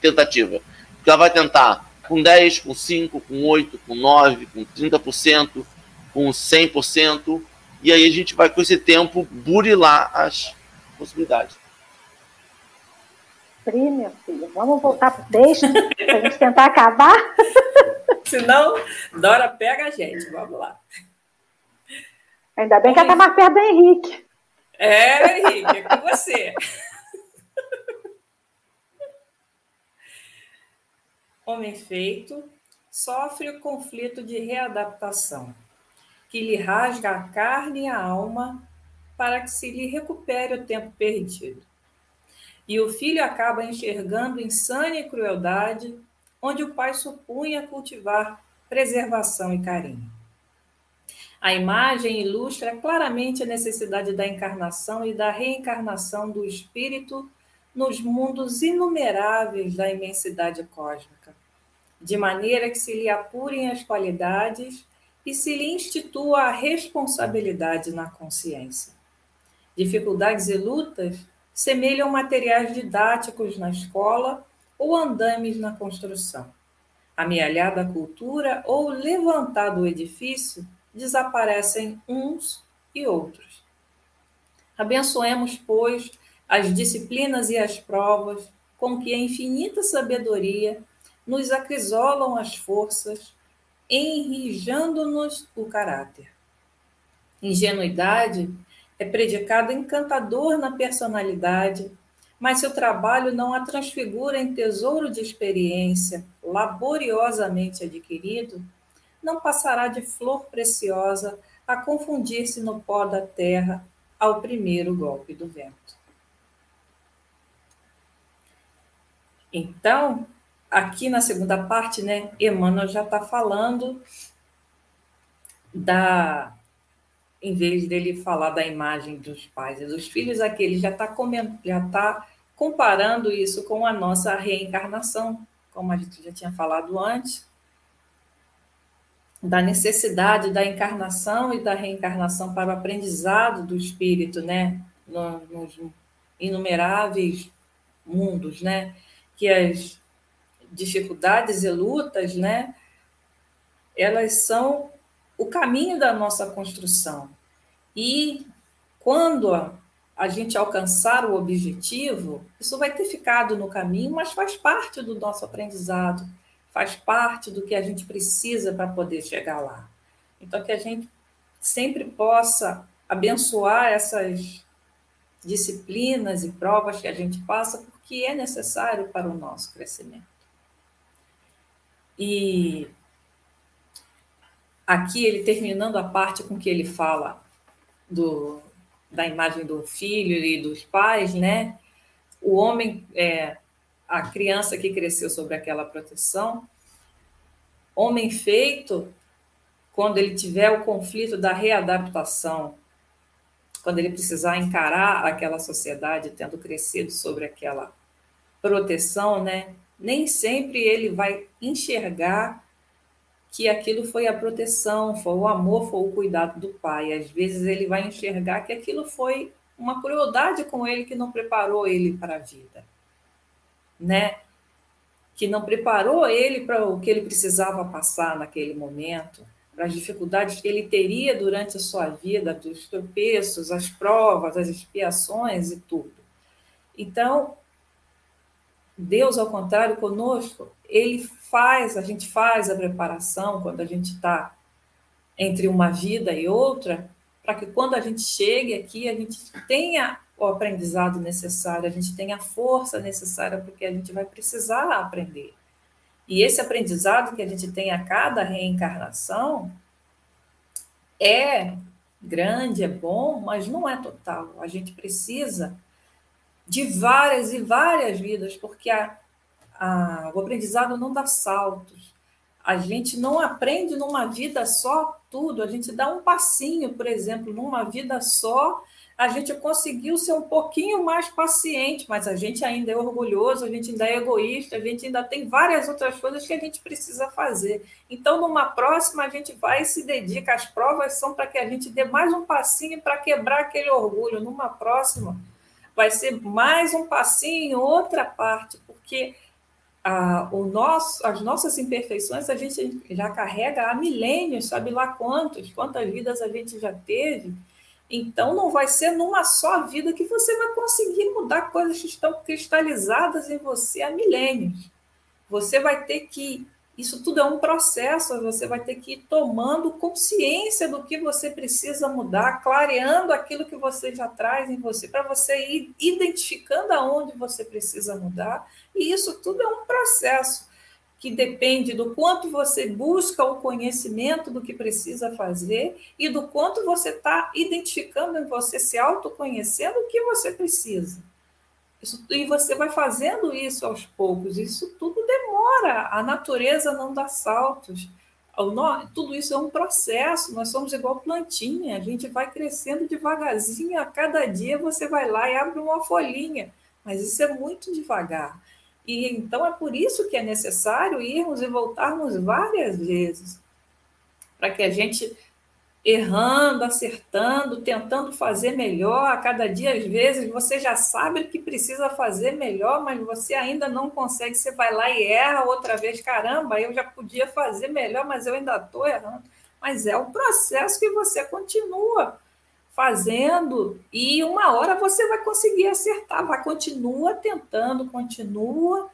tentativa. Porque ela vai tentar com 10, com 5, com 8, com 9, com 30%, com 100%. E aí a gente vai, com esse tempo, burilar as possibilidades. Pri, meu filho, vamos voltar para o texto para a gente tentar acabar. Senão, Dora pega a gente. Vamos lá. Ainda bem que ela está mais perto do Henrique. É, Henrique, é com você. Homem feito sofre o conflito de readaptação, que lhe rasga a carne e a alma para que se lhe recupere o tempo perdido. E o filho acaba enxergando insânia crueldade, onde o pai supunha cultivar preservação e carinho. A imagem ilustra claramente a necessidade da encarnação e da reencarnação do espírito nos mundos inumeráveis da imensidade cósmica, de maneira que se lhe apurem as qualidades e se lhe institua a responsabilidade na consciência. Dificuldades e lutas semelham materiais didáticos na escola ou andames na construção. Amealhada a cultura ou levantado o edifício, desaparecem uns e outros. Abençoemos, pois, as disciplinas e as provas com que a infinita sabedoria nos acrisolam as forças, enrijando-nos o caráter. Ingenuidade é predicado encantador na personalidade, mas seu trabalho não a transfigura em tesouro de experiência laboriosamente adquirido, não passará de flor preciosa a confundir-se no pó da terra ao primeiro golpe do vento. Então, aqui na segunda parte, né, Emmanuel já está falando da em vez dele falar da imagem dos pais e dos filhos, aqui ele já está já tá comparando isso com a nossa reencarnação, como a gente já tinha falado antes, da necessidade da encarnação e da reencarnação para o aprendizado do espírito, né, nos inumeráveis mundos, né, que as dificuldades e lutas, né, elas são o caminho da nossa construção. E quando a gente alcançar o objetivo, isso vai ter ficado no caminho, mas faz parte do nosso aprendizado, faz parte do que a gente precisa para poder chegar lá. Então, que a gente sempre possa abençoar essas disciplinas e provas que a gente passa, porque é necessário para o nosso crescimento. E aqui ele terminando a parte com que ele fala do, da imagem do filho e dos pais, né? O homem, é, a criança que cresceu sobre aquela proteção, homem feito, quando ele tiver o conflito da readaptação, quando ele precisar encarar aquela sociedade tendo crescido sobre aquela proteção, né? Nem sempre ele vai enxergar que aquilo foi a proteção, foi o amor, foi o cuidado do pai. Às vezes ele vai enxergar que aquilo foi uma crueldade com ele que não preparou ele para a vida, né? Que não preparou ele para o que ele precisava passar naquele momento, para as dificuldades que ele teria durante a sua vida, dos tropeços, as provas, as expiações e tudo. Então, Deus, ao contrário, conosco, ele faz, a gente faz a preparação quando a gente está entre uma vida e outra, para que quando a gente chegue aqui, a gente tenha o aprendizado necessário, a gente tenha a força necessária, porque a gente vai precisar aprender. E esse aprendizado que a gente tem a cada reencarnação é grande, é bom, mas não é total. A gente precisa de várias e várias vidas, porque a, a, o aprendizado não dá saltos. A gente não aprende numa vida só tudo, a gente dá um passinho, por exemplo, numa vida só, a gente conseguiu ser um pouquinho mais paciente, mas a gente ainda é orgulhoso, a gente ainda é egoísta, a gente ainda tem várias outras coisas que a gente precisa fazer. Então, numa próxima, a gente vai e se dedica. As provas são para que a gente dê mais um passinho para quebrar aquele orgulho. Numa próxima, vai ser mais um passinho, outra parte, porque a, o nosso, as nossas imperfeições a gente já carrega há milênios, sabe lá quantos, quantas vidas a gente já teve. Então, não vai ser numa só vida que você vai conseguir mudar coisas que estão cristalizadas em você há milênios. Você vai ter que isso tudo é um processo, você vai ter que ir tomando consciência do que você precisa mudar, clareando aquilo que você já traz em você, para você ir identificando aonde você precisa mudar. E isso tudo é um processo que depende do quanto você busca o conhecimento do que precisa fazer e do quanto você está identificando em você, se autoconhecendo o que você precisa. Isso, e você vai fazendo isso aos poucos. Isso tudo demora. A natureza não dá saltos. Tudo isso é um processo. Nós somos igual plantinha. A gente vai crescendo devagarzinho. A cada dia você vai lá e abre uma folhinha. Mas isso é muito devagar. E então é por isso que é necessário irmos e voltarmos várias vezes para que a gente errando, acertando, tentando fazer melhor. A cada dia, às vezes, você já sabe que precisa fazer melhor, mas você ainda não consegue. Você vai lá e erra outra vez. Caramba, eu já podia fazer melhor, mas eu ainda estou errando. Mas é o processo que você continua fazendo e uma hora você vai conseguir acertar. Vai continua tentando, continua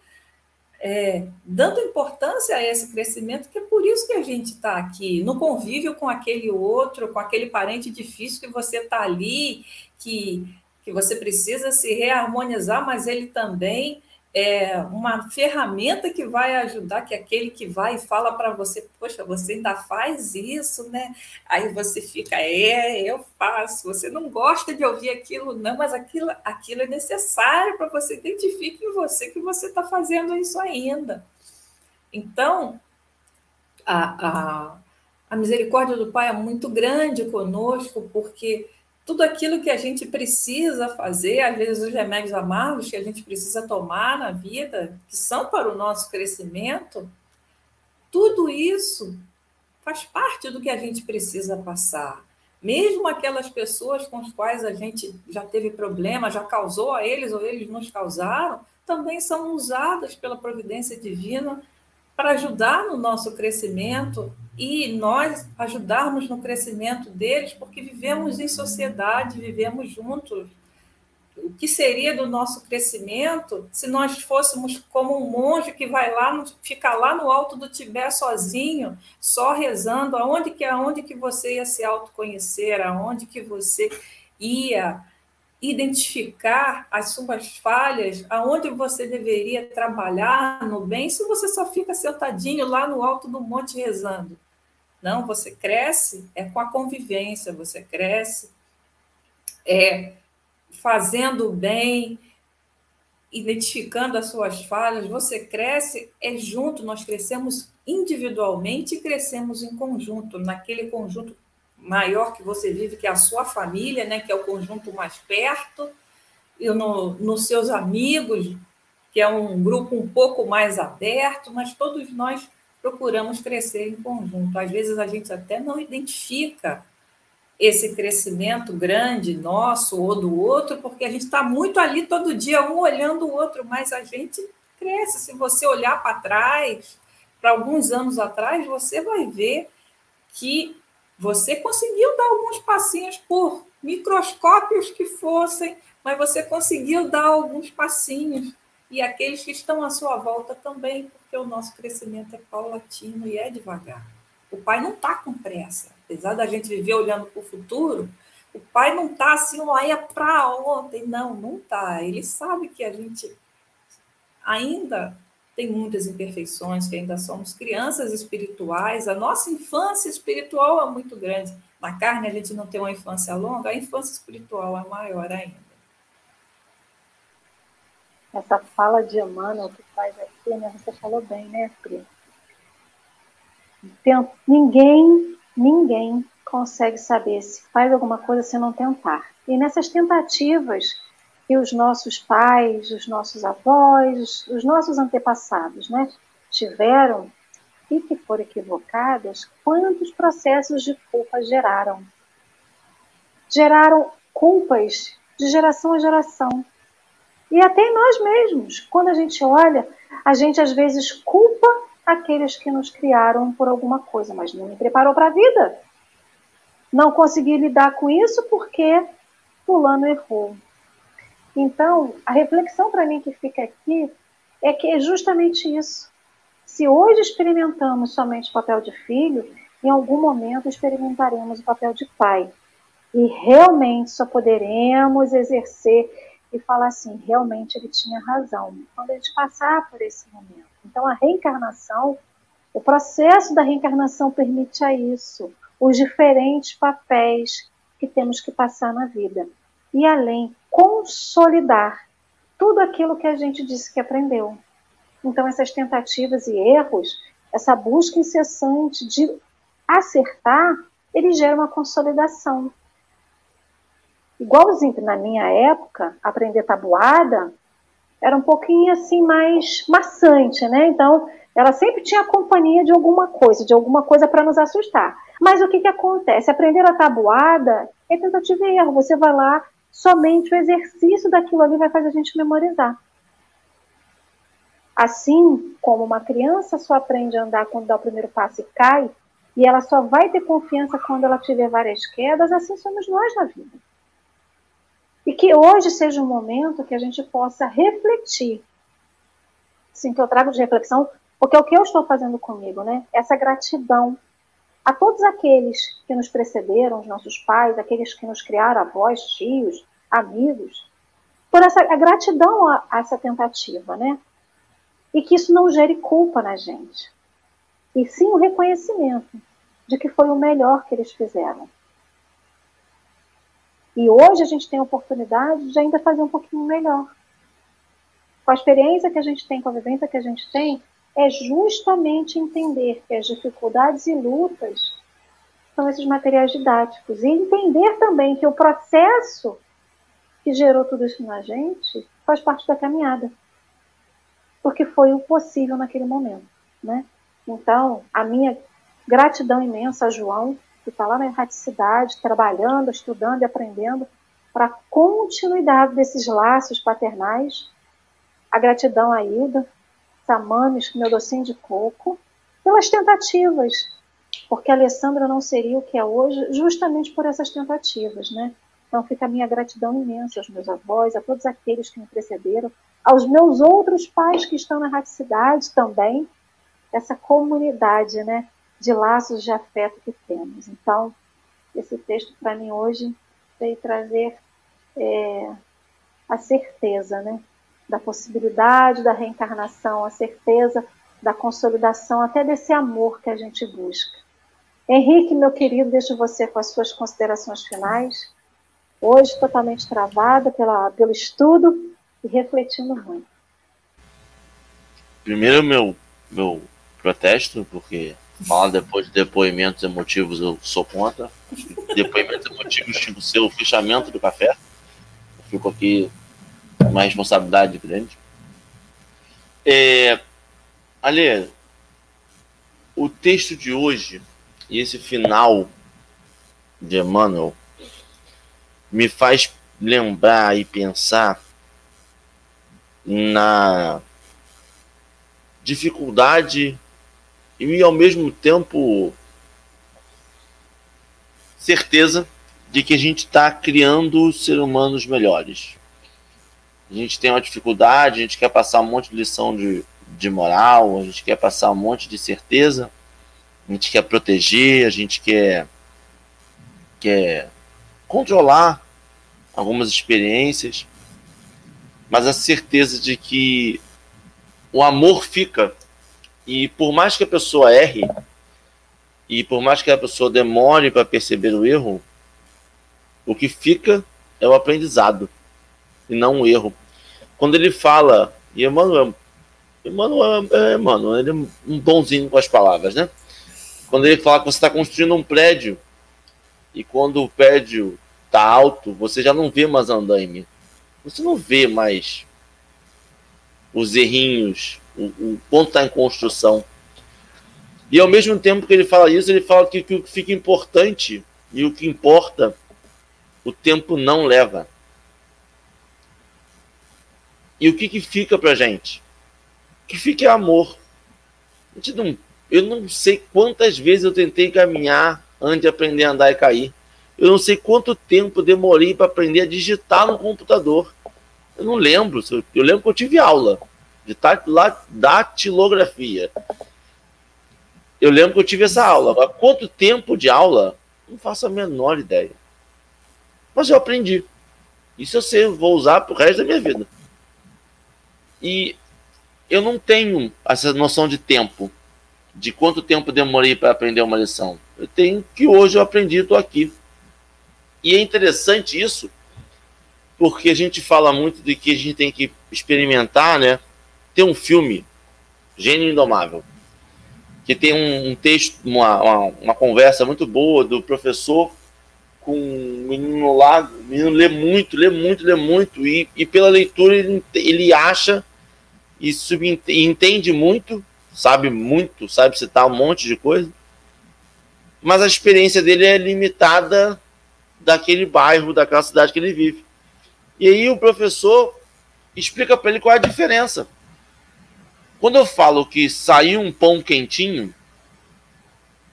é, dando importância a esse crescimento, que é por isso que a gente está aqui, no convívio com aquele outro, com aquele parente difícil que você está ali, que, que você precisa se reharmonizar, mas ele também é uma ferramenta que vai ajudar, que é aquele que vai e fala para você, poxa, você ainda faz isso, né? Aí você fica, é, eu faço. Você não gosta de ouvir aquilo, não, mas aquilo, aquilo é necessário para você identifique em você que você está fazendo isso ainda. Então, a, a, a misericórdia do Pai é muito grande conosco, porque tudo aquilo que a gente precisa fazer, às vezes os remédios amargos que a gente precisa tomar na vida, que são para o nosso crescimento, tudo isso faz parte do que a gente precisa passar. Mesmo aquelas pessoas com as quais a gente já teve problema, já causou a eles ou eles nos causaram, também são usadas pela providência divina para ajudar no nosso crescimento e nós ajudarmos no crescimento deles, porque vivemos em sociedade, vivemos juntos. O que seria do nosso crescimento se nós fôssemos como um monge que vai lá, fica lá no alto do Tibete sozinho, só rezando, aonde que aonde que você ia se autoconhecer, aonde que você ia identificar as suas falhas, aonde você deveria trabalhar no bem, se você só fica sentadinho lá no alto do monte rezando. Não, você cresce é com a convivência, você cresce é fazendo o bem, identificando as suas falhas, você cresce é junto, nós crescemos individualmente e crescemos em conjunto, naquele conjunto maior que você vive, que é a sua família, né, que é o conjunto mais perto, e no, nos seus amigos, que é um grupo um pouco mais aberto, mas todos nós procuramos crescer em conjunto. Às vezes a gente até não identifica esse crescimento grande nosso ou do outro, porque a gente está muito ali todo dia, um olhando o outro, mas a gente cresce. Se você olhar para trás, para alguns anos atrás, você vai ver que você conseguiu dar alguns passinhos por microscópios que fossem, mas você conseguiu dar alguns passinhos. E aqueles que estão à sua volta também, porque o nosso crescimento é paulatino e é devagar. O pai não está com pressa. Apesar da gente viver olhando para o futuro, o pai não está assim, olha para ontem. Não, não está. Ele sabe que a gente ainda tem muitas imperfeições, que ainda somos crianças espirituais. A nossa infância espiritual é muito grande. Na carne a gente não tem uma infância longa, a infância espiritual é maior ainda. Essa fala de Emmanuel que faz aqui, né? Você falou bem, né, Pri? Ninguém, ninguém consegue saber se faz alguma coisa se não tentar. E nessas tentativas que os nossos pais, os nossos avós, os nossos antepassados, né, tiveram e que foram equivocadas, quantos processos de culpa geraram? Geraram culpas de geração a geração. E até nós mesmos. Quando a gente olha, a gente às vezes culpa aqueles que nos criaram por alguma coisa, mas não me preparou para a vida. Não consegui lidar com isso porque fulano errou. Então, a reflexão para mim que fica aqui é que é justamente isso. Se hoje experimentamos somente o papel de filho, em algum momento experimentaremos o papel de pai. E realmente só poderemos exercer e falar assim: realmente ele tinha razão, quando a gente passar por esse momento. Então, a reencarnação, o processo da reencarnação permite a isso, os diferentes papéis que temos que passar na vida. E além, consolidar tudo aquilo que a gente disse que aprendeu. Então, essas tentativas e erros, essa busca incessante de acertar, ele gera uma consolidação. Igualzinho na minha época, aprender tabuada era um pouquinho assim mais maçante, né? Então, ela sempre tinha companhia de alguma coisa, de alguma coisa para nos assustar. Mas o que, que acontece? Aprender a tabuada é tentativa e erro. Você vai lá, somente o exercício daquilo ali vai fazer a gente memorizar. Assim como uma criança só aprende a andar quando dá o primeiro passo e cai, e ela só vai ter confiança quando ela tiver várias quedas, assim somos nós na vida. E que hoje seja um momento que a gente possa refletir. Assim, que eu trago de reflexão, porque é o que eu estou fazendo comigo, né? Essa gratidão a todos aqueles que nos precederam, os nossos pais, aqueles que nos criaram, avós, tios, amigos, por essa gratidão a, a essa tentativa, né? E que isso não gere culpa na gente. E sim o reconhecimento de que foi o melhor que eles fizeram. E hoje a gente tem a oportunidade de ainda fazer um pouquinho melhor. Com a experiência que a gente tem, com a vivência que a gente tem, é justamente entender que as dificuldades e lutas são esses materiais didáticos. E entender também que o processo que gerou tudo isso na gente faz parte da caminhada. Porque foi o possível naquele momento. Né? Então, a minha gratidão imensa a João que está lá na erraticidade, trabalhando, estudando e aprendendo para a continuidade desses laços paternais. A gratidão a Ilda, Samames, meu docinho de coco, pelas tentativas, porque a Alessandra não seria o que é hoje justamente por essas tentativas, né? Então fica a minha gratidão imensa aos meus avós, a todos aqueles que me precederam, aos meus outros pais que estão na erraticidade também, essa comunidade, né? de laços de afeto que temos. Então, esse texto para mim hoje veio trazer é, a certeza né, da possibilidade da reencarnação, a certeza da consolidação até desse amor que a gente busca. Henrique, meu querido, deixo você com as suas considerações finais. Hoje totalmente travada pela, pelo estudo e refletindo muito. Primeiro, meu, meu protesto, porque Falar depois de depoimentos emotivos, eu sou contra. Depoimentos emotivos, tipo seu fechamento do café. Eu fico aqui uma responsabilidade grande. É, Ale, o texto de hoje e esse final de Emmanuel me faz lembrar e pensar na dificuldade e ao mesmo tempo certeza de que a gente está criando seres humanos melhores. A gente tem uma dificuldade, a gente quer passar um monte de lição de, de moral, a gente quer passar um monte de certeza, a gente quer proteger, a gente quer, quer controlar algumas experiências, mas a certeza de que o amor fica. E por mais que a pessoa erre, e por mais que a pessoa demore para perceber o erro, o que fica é o aprendizado e não o erro. Quando ele fala, e Emmanuel, Emmanuel, é, ele é um bonzinho com as palavras, né? Quando ele fala que você está construindo um prédio e quando o prédio está alto, você já não vê mais andaime. Você não vê mais os errinhos, o, o ponto está em construção. E ao mesmo tempo que ele fala isso, ele fala que, que o que fica importante e o que importa, o tempo não leva. E o que, que fica pra gente? O que fica é amor. A gente não, eu não sei quantas vezes eu tentei caminhar antes de aprender a andar e cair. Eu não sei quanto tempo demorei para aprender a digitar no computador. Eu não lembro. Eu lembro que eu tive aula de datilografia. Eu lembro que eu tive essa aula. Agora, quanto tempo de aula? Não faço a menor ideia. Mas eu aprendi. Isso eu sei, vou usar pro resto da minha vida. E eu não tenho essa noção de tempo, de quanto tempo demorei para aprender uma lição. Eu tenho que hoje eu aprendi, estou aqui. E é interessante isso, porque a gente fala muito de que a gente tem que experimentar, né? Tem um filme, Gênio Indomável, que tem um, um texto, uma, uma, uma, conversa muito boa do professor com um menino lá, o menino lê muito, lê muito, lê muito, e, e pela leitura ele, ele acha e entende muito, sabe muito, sabe citar um monte de coisa, mas a experiência dele é limitada daquele bairro, daquela cidade que ele vive. E aí o professor explica para ele qual é a diferença quando eu falo que saiu um pão quentinho,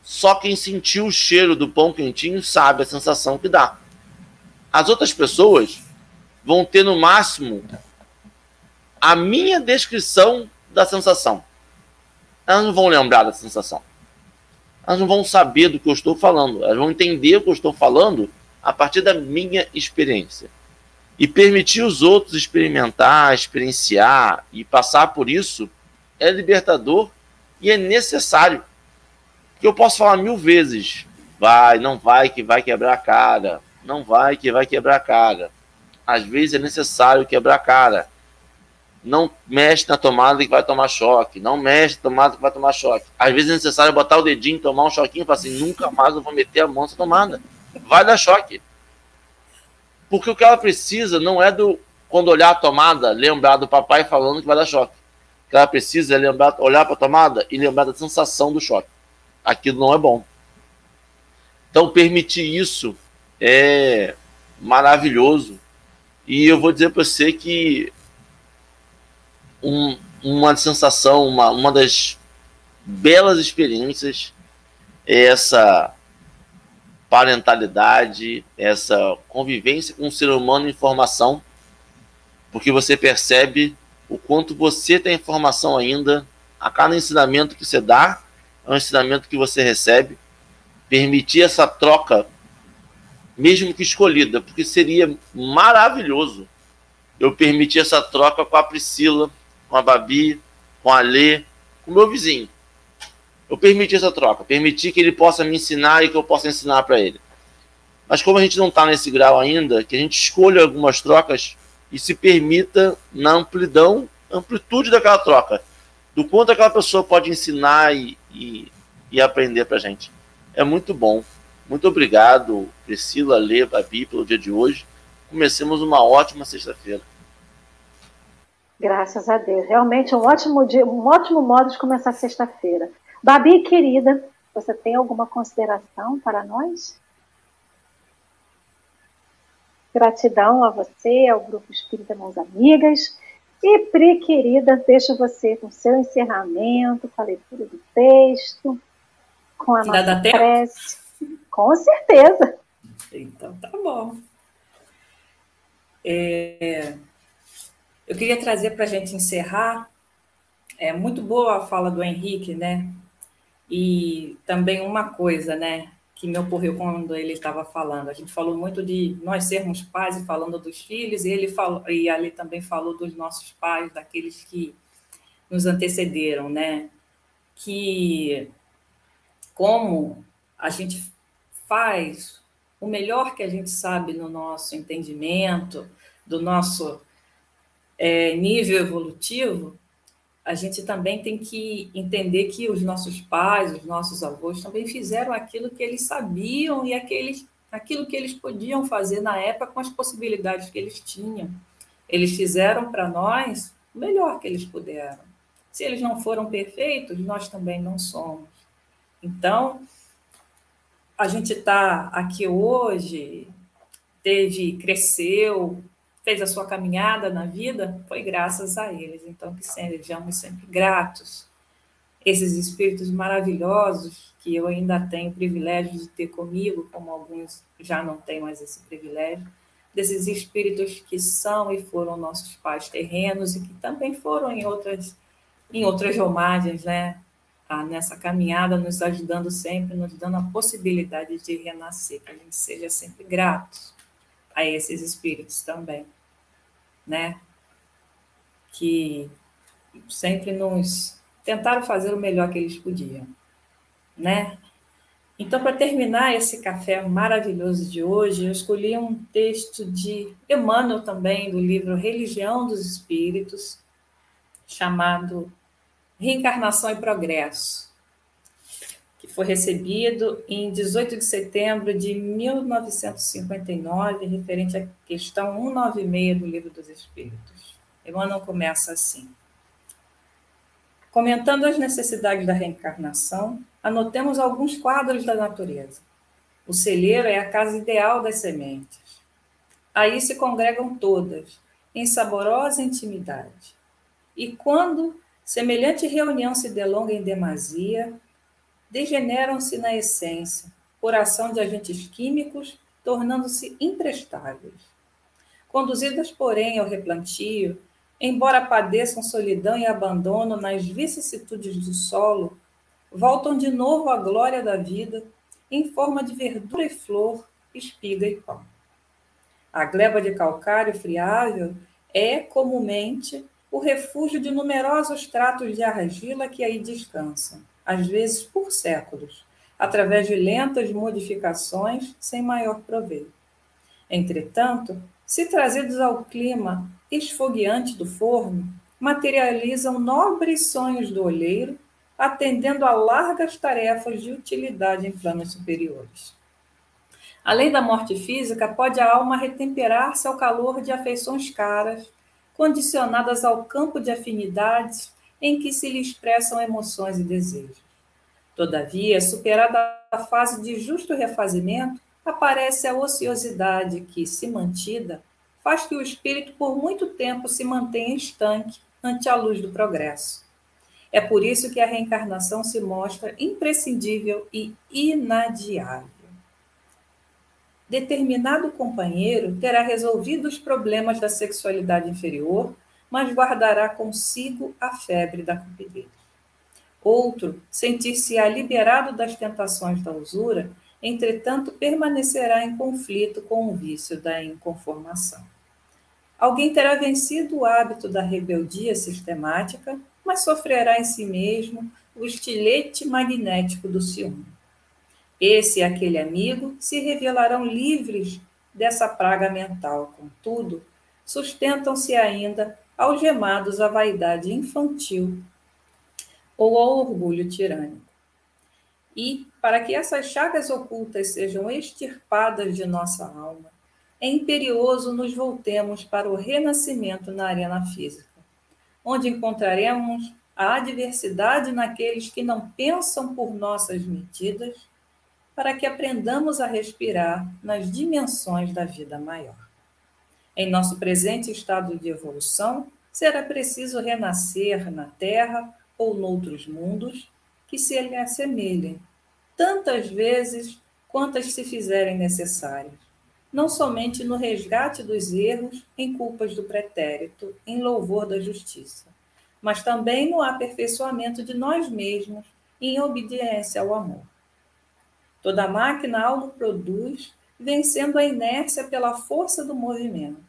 só quem sentiu o cheiro do pão quentinho sabe a sensação que dá. As outras pessoas vão ter no máximo a minha descrição da sensação. Elas não vão lembrar da sensação. Elas não vão saber do que eu estou falando. Elas vão entender o que eu estou falando a partir da minha experiência. E permitir os outros experimentar, experienciar e passar por isso é libertador e é necessário. Que eu posso falar mil vezes, vai, não vai, que vai quebrar a cara, não vai, que vai quebrar a cara. Às vezes é necessário quebrar a cara. Não mexe na tomada que vai tomar choque. Não mexe na tomada que vai tomar choque. Às vezes é necessário botar o dedinho, tomar um choquinho e falar assim: nunca mais eu vou meter a mão nessa tomada. Vai dar choque. Porque o que ela precisa não é do, quando olhar a tomada, lembrar do papai falando que vai dar choque que ela precisa é lembrar, olhar para a tomada e lembrar da sensação do choque. Aquilo não é bom. Então, permitir isso é maravilhoso. E eu vou dizer para você que um, uma sensação, uma, uma das belas experiências é essa parentalidade, essa convivência com o ser humano em formação, porque você percebe o quanto você tem informação ainda, a cada ensinamento que você dá, é um ensinamento que você recebe, permitir essa troca, mesmo que escolhida, porque seria maravilhoso eu permitir essa troca com a Priscila, com a Babi, com a Lê, com o meu vizinho. Eu permiti essa troca, permitir que ele possa me ensinar e que eu possa ensinar para ele. Mas como a gente não está nesse grau ainda, que a gente escolha algumas trocas e se permita na amplidão, amplitude daquela troca, do quanto aquela pessoa pode ensinar e, e, e aprender para gente. É muito bom. Muito obrigado, Priscila, Lê, Babi, pelo dia de hoje. Comecemos uma ótima sexta-feira. Graças a Deus. Realmente um ótimo dia, um ótimo modo de começar sexta-feira. Babi, querida, você tem alguma consideração para nós? Gratidão a você, ao Grupo Espírita Mãos Amigas. E, Pri, querida, deixo você com seu encerramento, com a leitura do texto, com a Ainda nossa prece. Com certeza. Então, tá bom. É, eu queria trazer para a gente encerrar. É muito boa a fala do Henrique, né? E também uma coisa, né? Que me ocorreu quando ele estava falando. A gente falou muito de nós sermos pais e falando dos filhos, e ele falou, e ali também falou dos nossos pais, daqueles que nos antecederam, né? Que como a gente faz o melhor que a gente sabe no nosso entendimento, do nosso é, nível evolutivo, a gente também tem que entender que os nossos pais, os nossos avós também fizeram aquilo que eles sabiam e aqueles, aquilo que eles podiam fazer na época com as possibilidades que eles tinham. Eles fizeram para nós o melhor que eles puderam. Se eles não foram perfeitos, nós também não somos. Então, a gente está aqui hoje, teve, cresceu, fez a sua caminhada na vida, foi graças a eles. Então, que sejamos sempre gratos. Esses espíritos maravilhosos que eu ainda tenho o privilégio de ter comigo, como alguns já não têm mais esse privilégio, desses espíritos que são e foram nossos pais terrenos e que também foram em outras em outras romagens, né? Ah, nessa caminhada, nos ajudando sempre, nos dando a possibilidade de renascer, que a gente seja sempre gratos a esses espíritos também né? Que sempre nos tentaram fazer o melhor que eles podiam, né? Então, para terminar esse café maravilhoso de hoje, eu escolhi um texto de Emmanuel também, do livro Religião dos Espíritos, chamado Reencarnação e Progresso foi recebido em 18 de setembro de 1959, referente à questão 196 do Livro dos Espíritos. Emmanuel começa assim. Comentando as necessidades da reencarnação, anotemos alguns quadros da natureza. O celeiro é a casa ideal das sementes. Aí se congregam todas, em saborosa intimidade. E quando semelhante reunião se delonga em demasia, degeneram-se na essência, por ação de agentes químicos, tornando-se imprestáveis. Conduzidas, porém, ao replantio, embora padeçam solidão e abandono nas vicissitudes do solo, voltam de novo à glória da vida, em forma de verdura e flor, espiga e pão. A gleba de calcário friável é, comumente, o refúgio de numerosos tratos de argila que aí descansam às vezes por séculos, através de lentas modificações sem maior proveito. Entretanto, se trazidos ao clima esfogueante do forno, materializam nobres sonhos do olheiro, atendendo a largas tarefas de utilidade em planos superiores. Além da morte física, pode a alma retemperar-se ao calor de afeições caras, condicionadas ao campo de afinidades em que se lhe expressam emoções e desejos. Todavia, superada a fase de justo refazimento, aparece a ociosidade que, se mantida, faz que o espírito por muito tempo se mantenha estanque ante a luz do progresso. É por isso que a reencarnação se mostra imprescindível e inadiável. Determinado companheiro terá resolvido os problemas da sexualidade inferior mas guardará consigo a febre da cupidez. Outro sentir-se-á liberado das tentações da usura, entretanto permanecerá em conflito com o vício da inconformação. Alguém terá vencido o hábito da rebeldia sistemática, mas sofrerá em si mesmo o estilete magnético do ciúme. Esse e aquele amigo se revelarão livres dessa praga mental, contudo, sustentam-se ainda algemados à vaidade infantil ou ao orgulho tirânico. E, para que essas chagas ocultas sejam extirpadas de nossa alma, é imperioso nos voltemos para o renascimento na arena física, onde encontraremos a adversidade naqueles que não pensam por nossas medidas, para que aprendamos a respirar nas dimensões da vida maior. Em nosso presente estado de evolução, será preciso renascer na Terra ou noutros mundos que se lhe assemelhem, tantas vezes quantas se fizerem necessárias, não somente no resgate dos erros em culpas do pretérito, em louvor da justiça, mas também no aperfeiçoamento de nós mesmos em obediência ao amor. Toda máquina algo produz, vencendo a inércia pela força do movimento,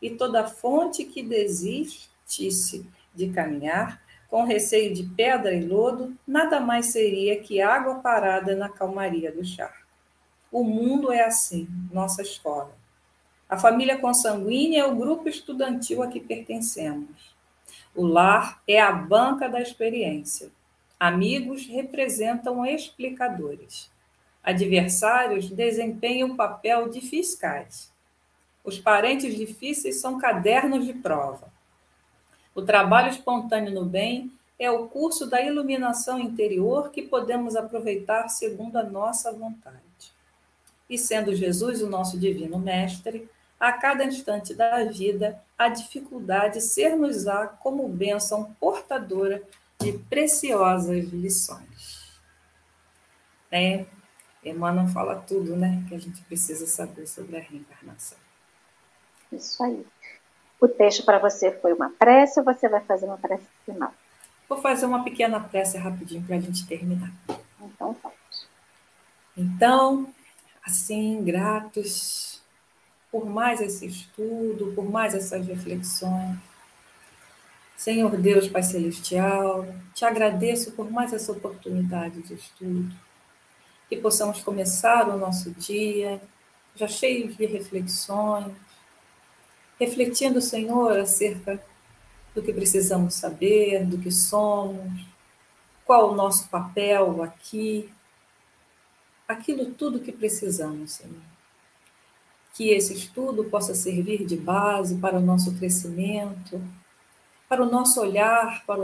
e toda fonte que desistisse de caminhar, com receio de pedra e lodo, nada mais seria que água parada na calmaria do charco. O mundo é assim, nossa escola. A família consanguínea é o grupo estudantil a que pertencemos. O lar é a banca da experiência. Amigos representam explicadores. Adversários desempenham o papel de fiscais. Os parentes difíceis são cadernos de prova. O trabalho espontâneo no bem é o curso da iluminação interior que podemos aproveitar segundo a nossa vontade. E sendo Jesus o nosso divino mestre, a cada instante da vida, a dificuldade ser-nos-á como bênção portadora de preciosas lições. Né? Emmanuel fala tudo, né? Que a gente precisa saber sobre a reencarnação. Isso aí. O texto para você foi uma prece ou você vai fazer uma prece final? Vou fazer uma pequena prece rapidinho para a gente terminar. Então, pode. Então, assim, gratos por mais esse estudo, por mais essas reflexões. Senhor Deus, Pai Celestial, te agradeço por mais essa oportunidade de estudo. Que possamos começar o nosso dia já cheio de reflexões, refletindo, Senhor, acerca do que precisamos saber, do que somos, qual o nosso papel aqui, aquilo tudo que precisamos, Senhor. Que esse estudo possa servir de base para o nosso crescimento, para o nosso olhar para,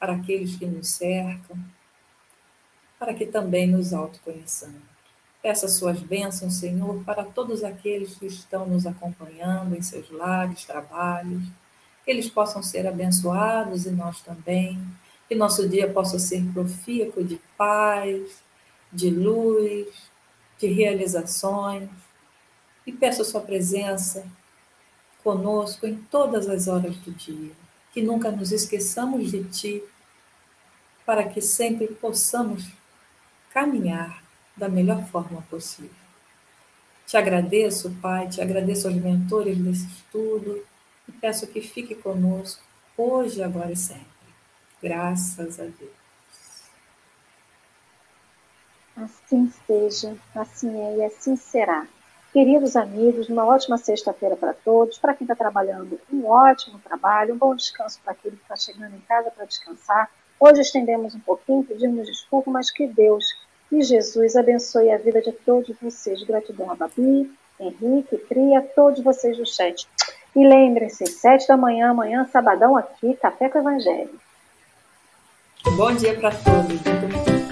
para aqueles que nos cercam, para que também nos autoconheçamos. Peça suas bênçãos, Senhor, para todos aqueles que estão nos acompanhando em seus lares, trabalhos, que eles possam ser abençoados e nós também, que nosso dia possa ser profícuo de paz, de luz, de realizações. E peço a sua presença conosco em todas as horas do dia, que nunca nos esqueçamos de Ti, para que sempre possamos caminhar da melhor forma possível. Te agradeço, Pai, te agradeço aos mentores desse estudo e peço que fique conosco hoje, agora e sempre. Graças a Deus. Assim seja, assim é e assim será. Queridos amigos, uma ótima sexta-feira para todos. Para quem está trabalhando, um ótimo trabalho, um bom descanso para aquele que está chegando em casa para descansar. Hoje estendemos um pouquinho, pedimos desculpa, mas que Deus e Jesus abençoe a vida de todos vocês. Gratidão a Babi, Henrique, Pri, a todos vocês do chat. E lembrem-se, sete da manhã, amanhã, sabadão aqui, Café com Evangelho. Bom dia para todos.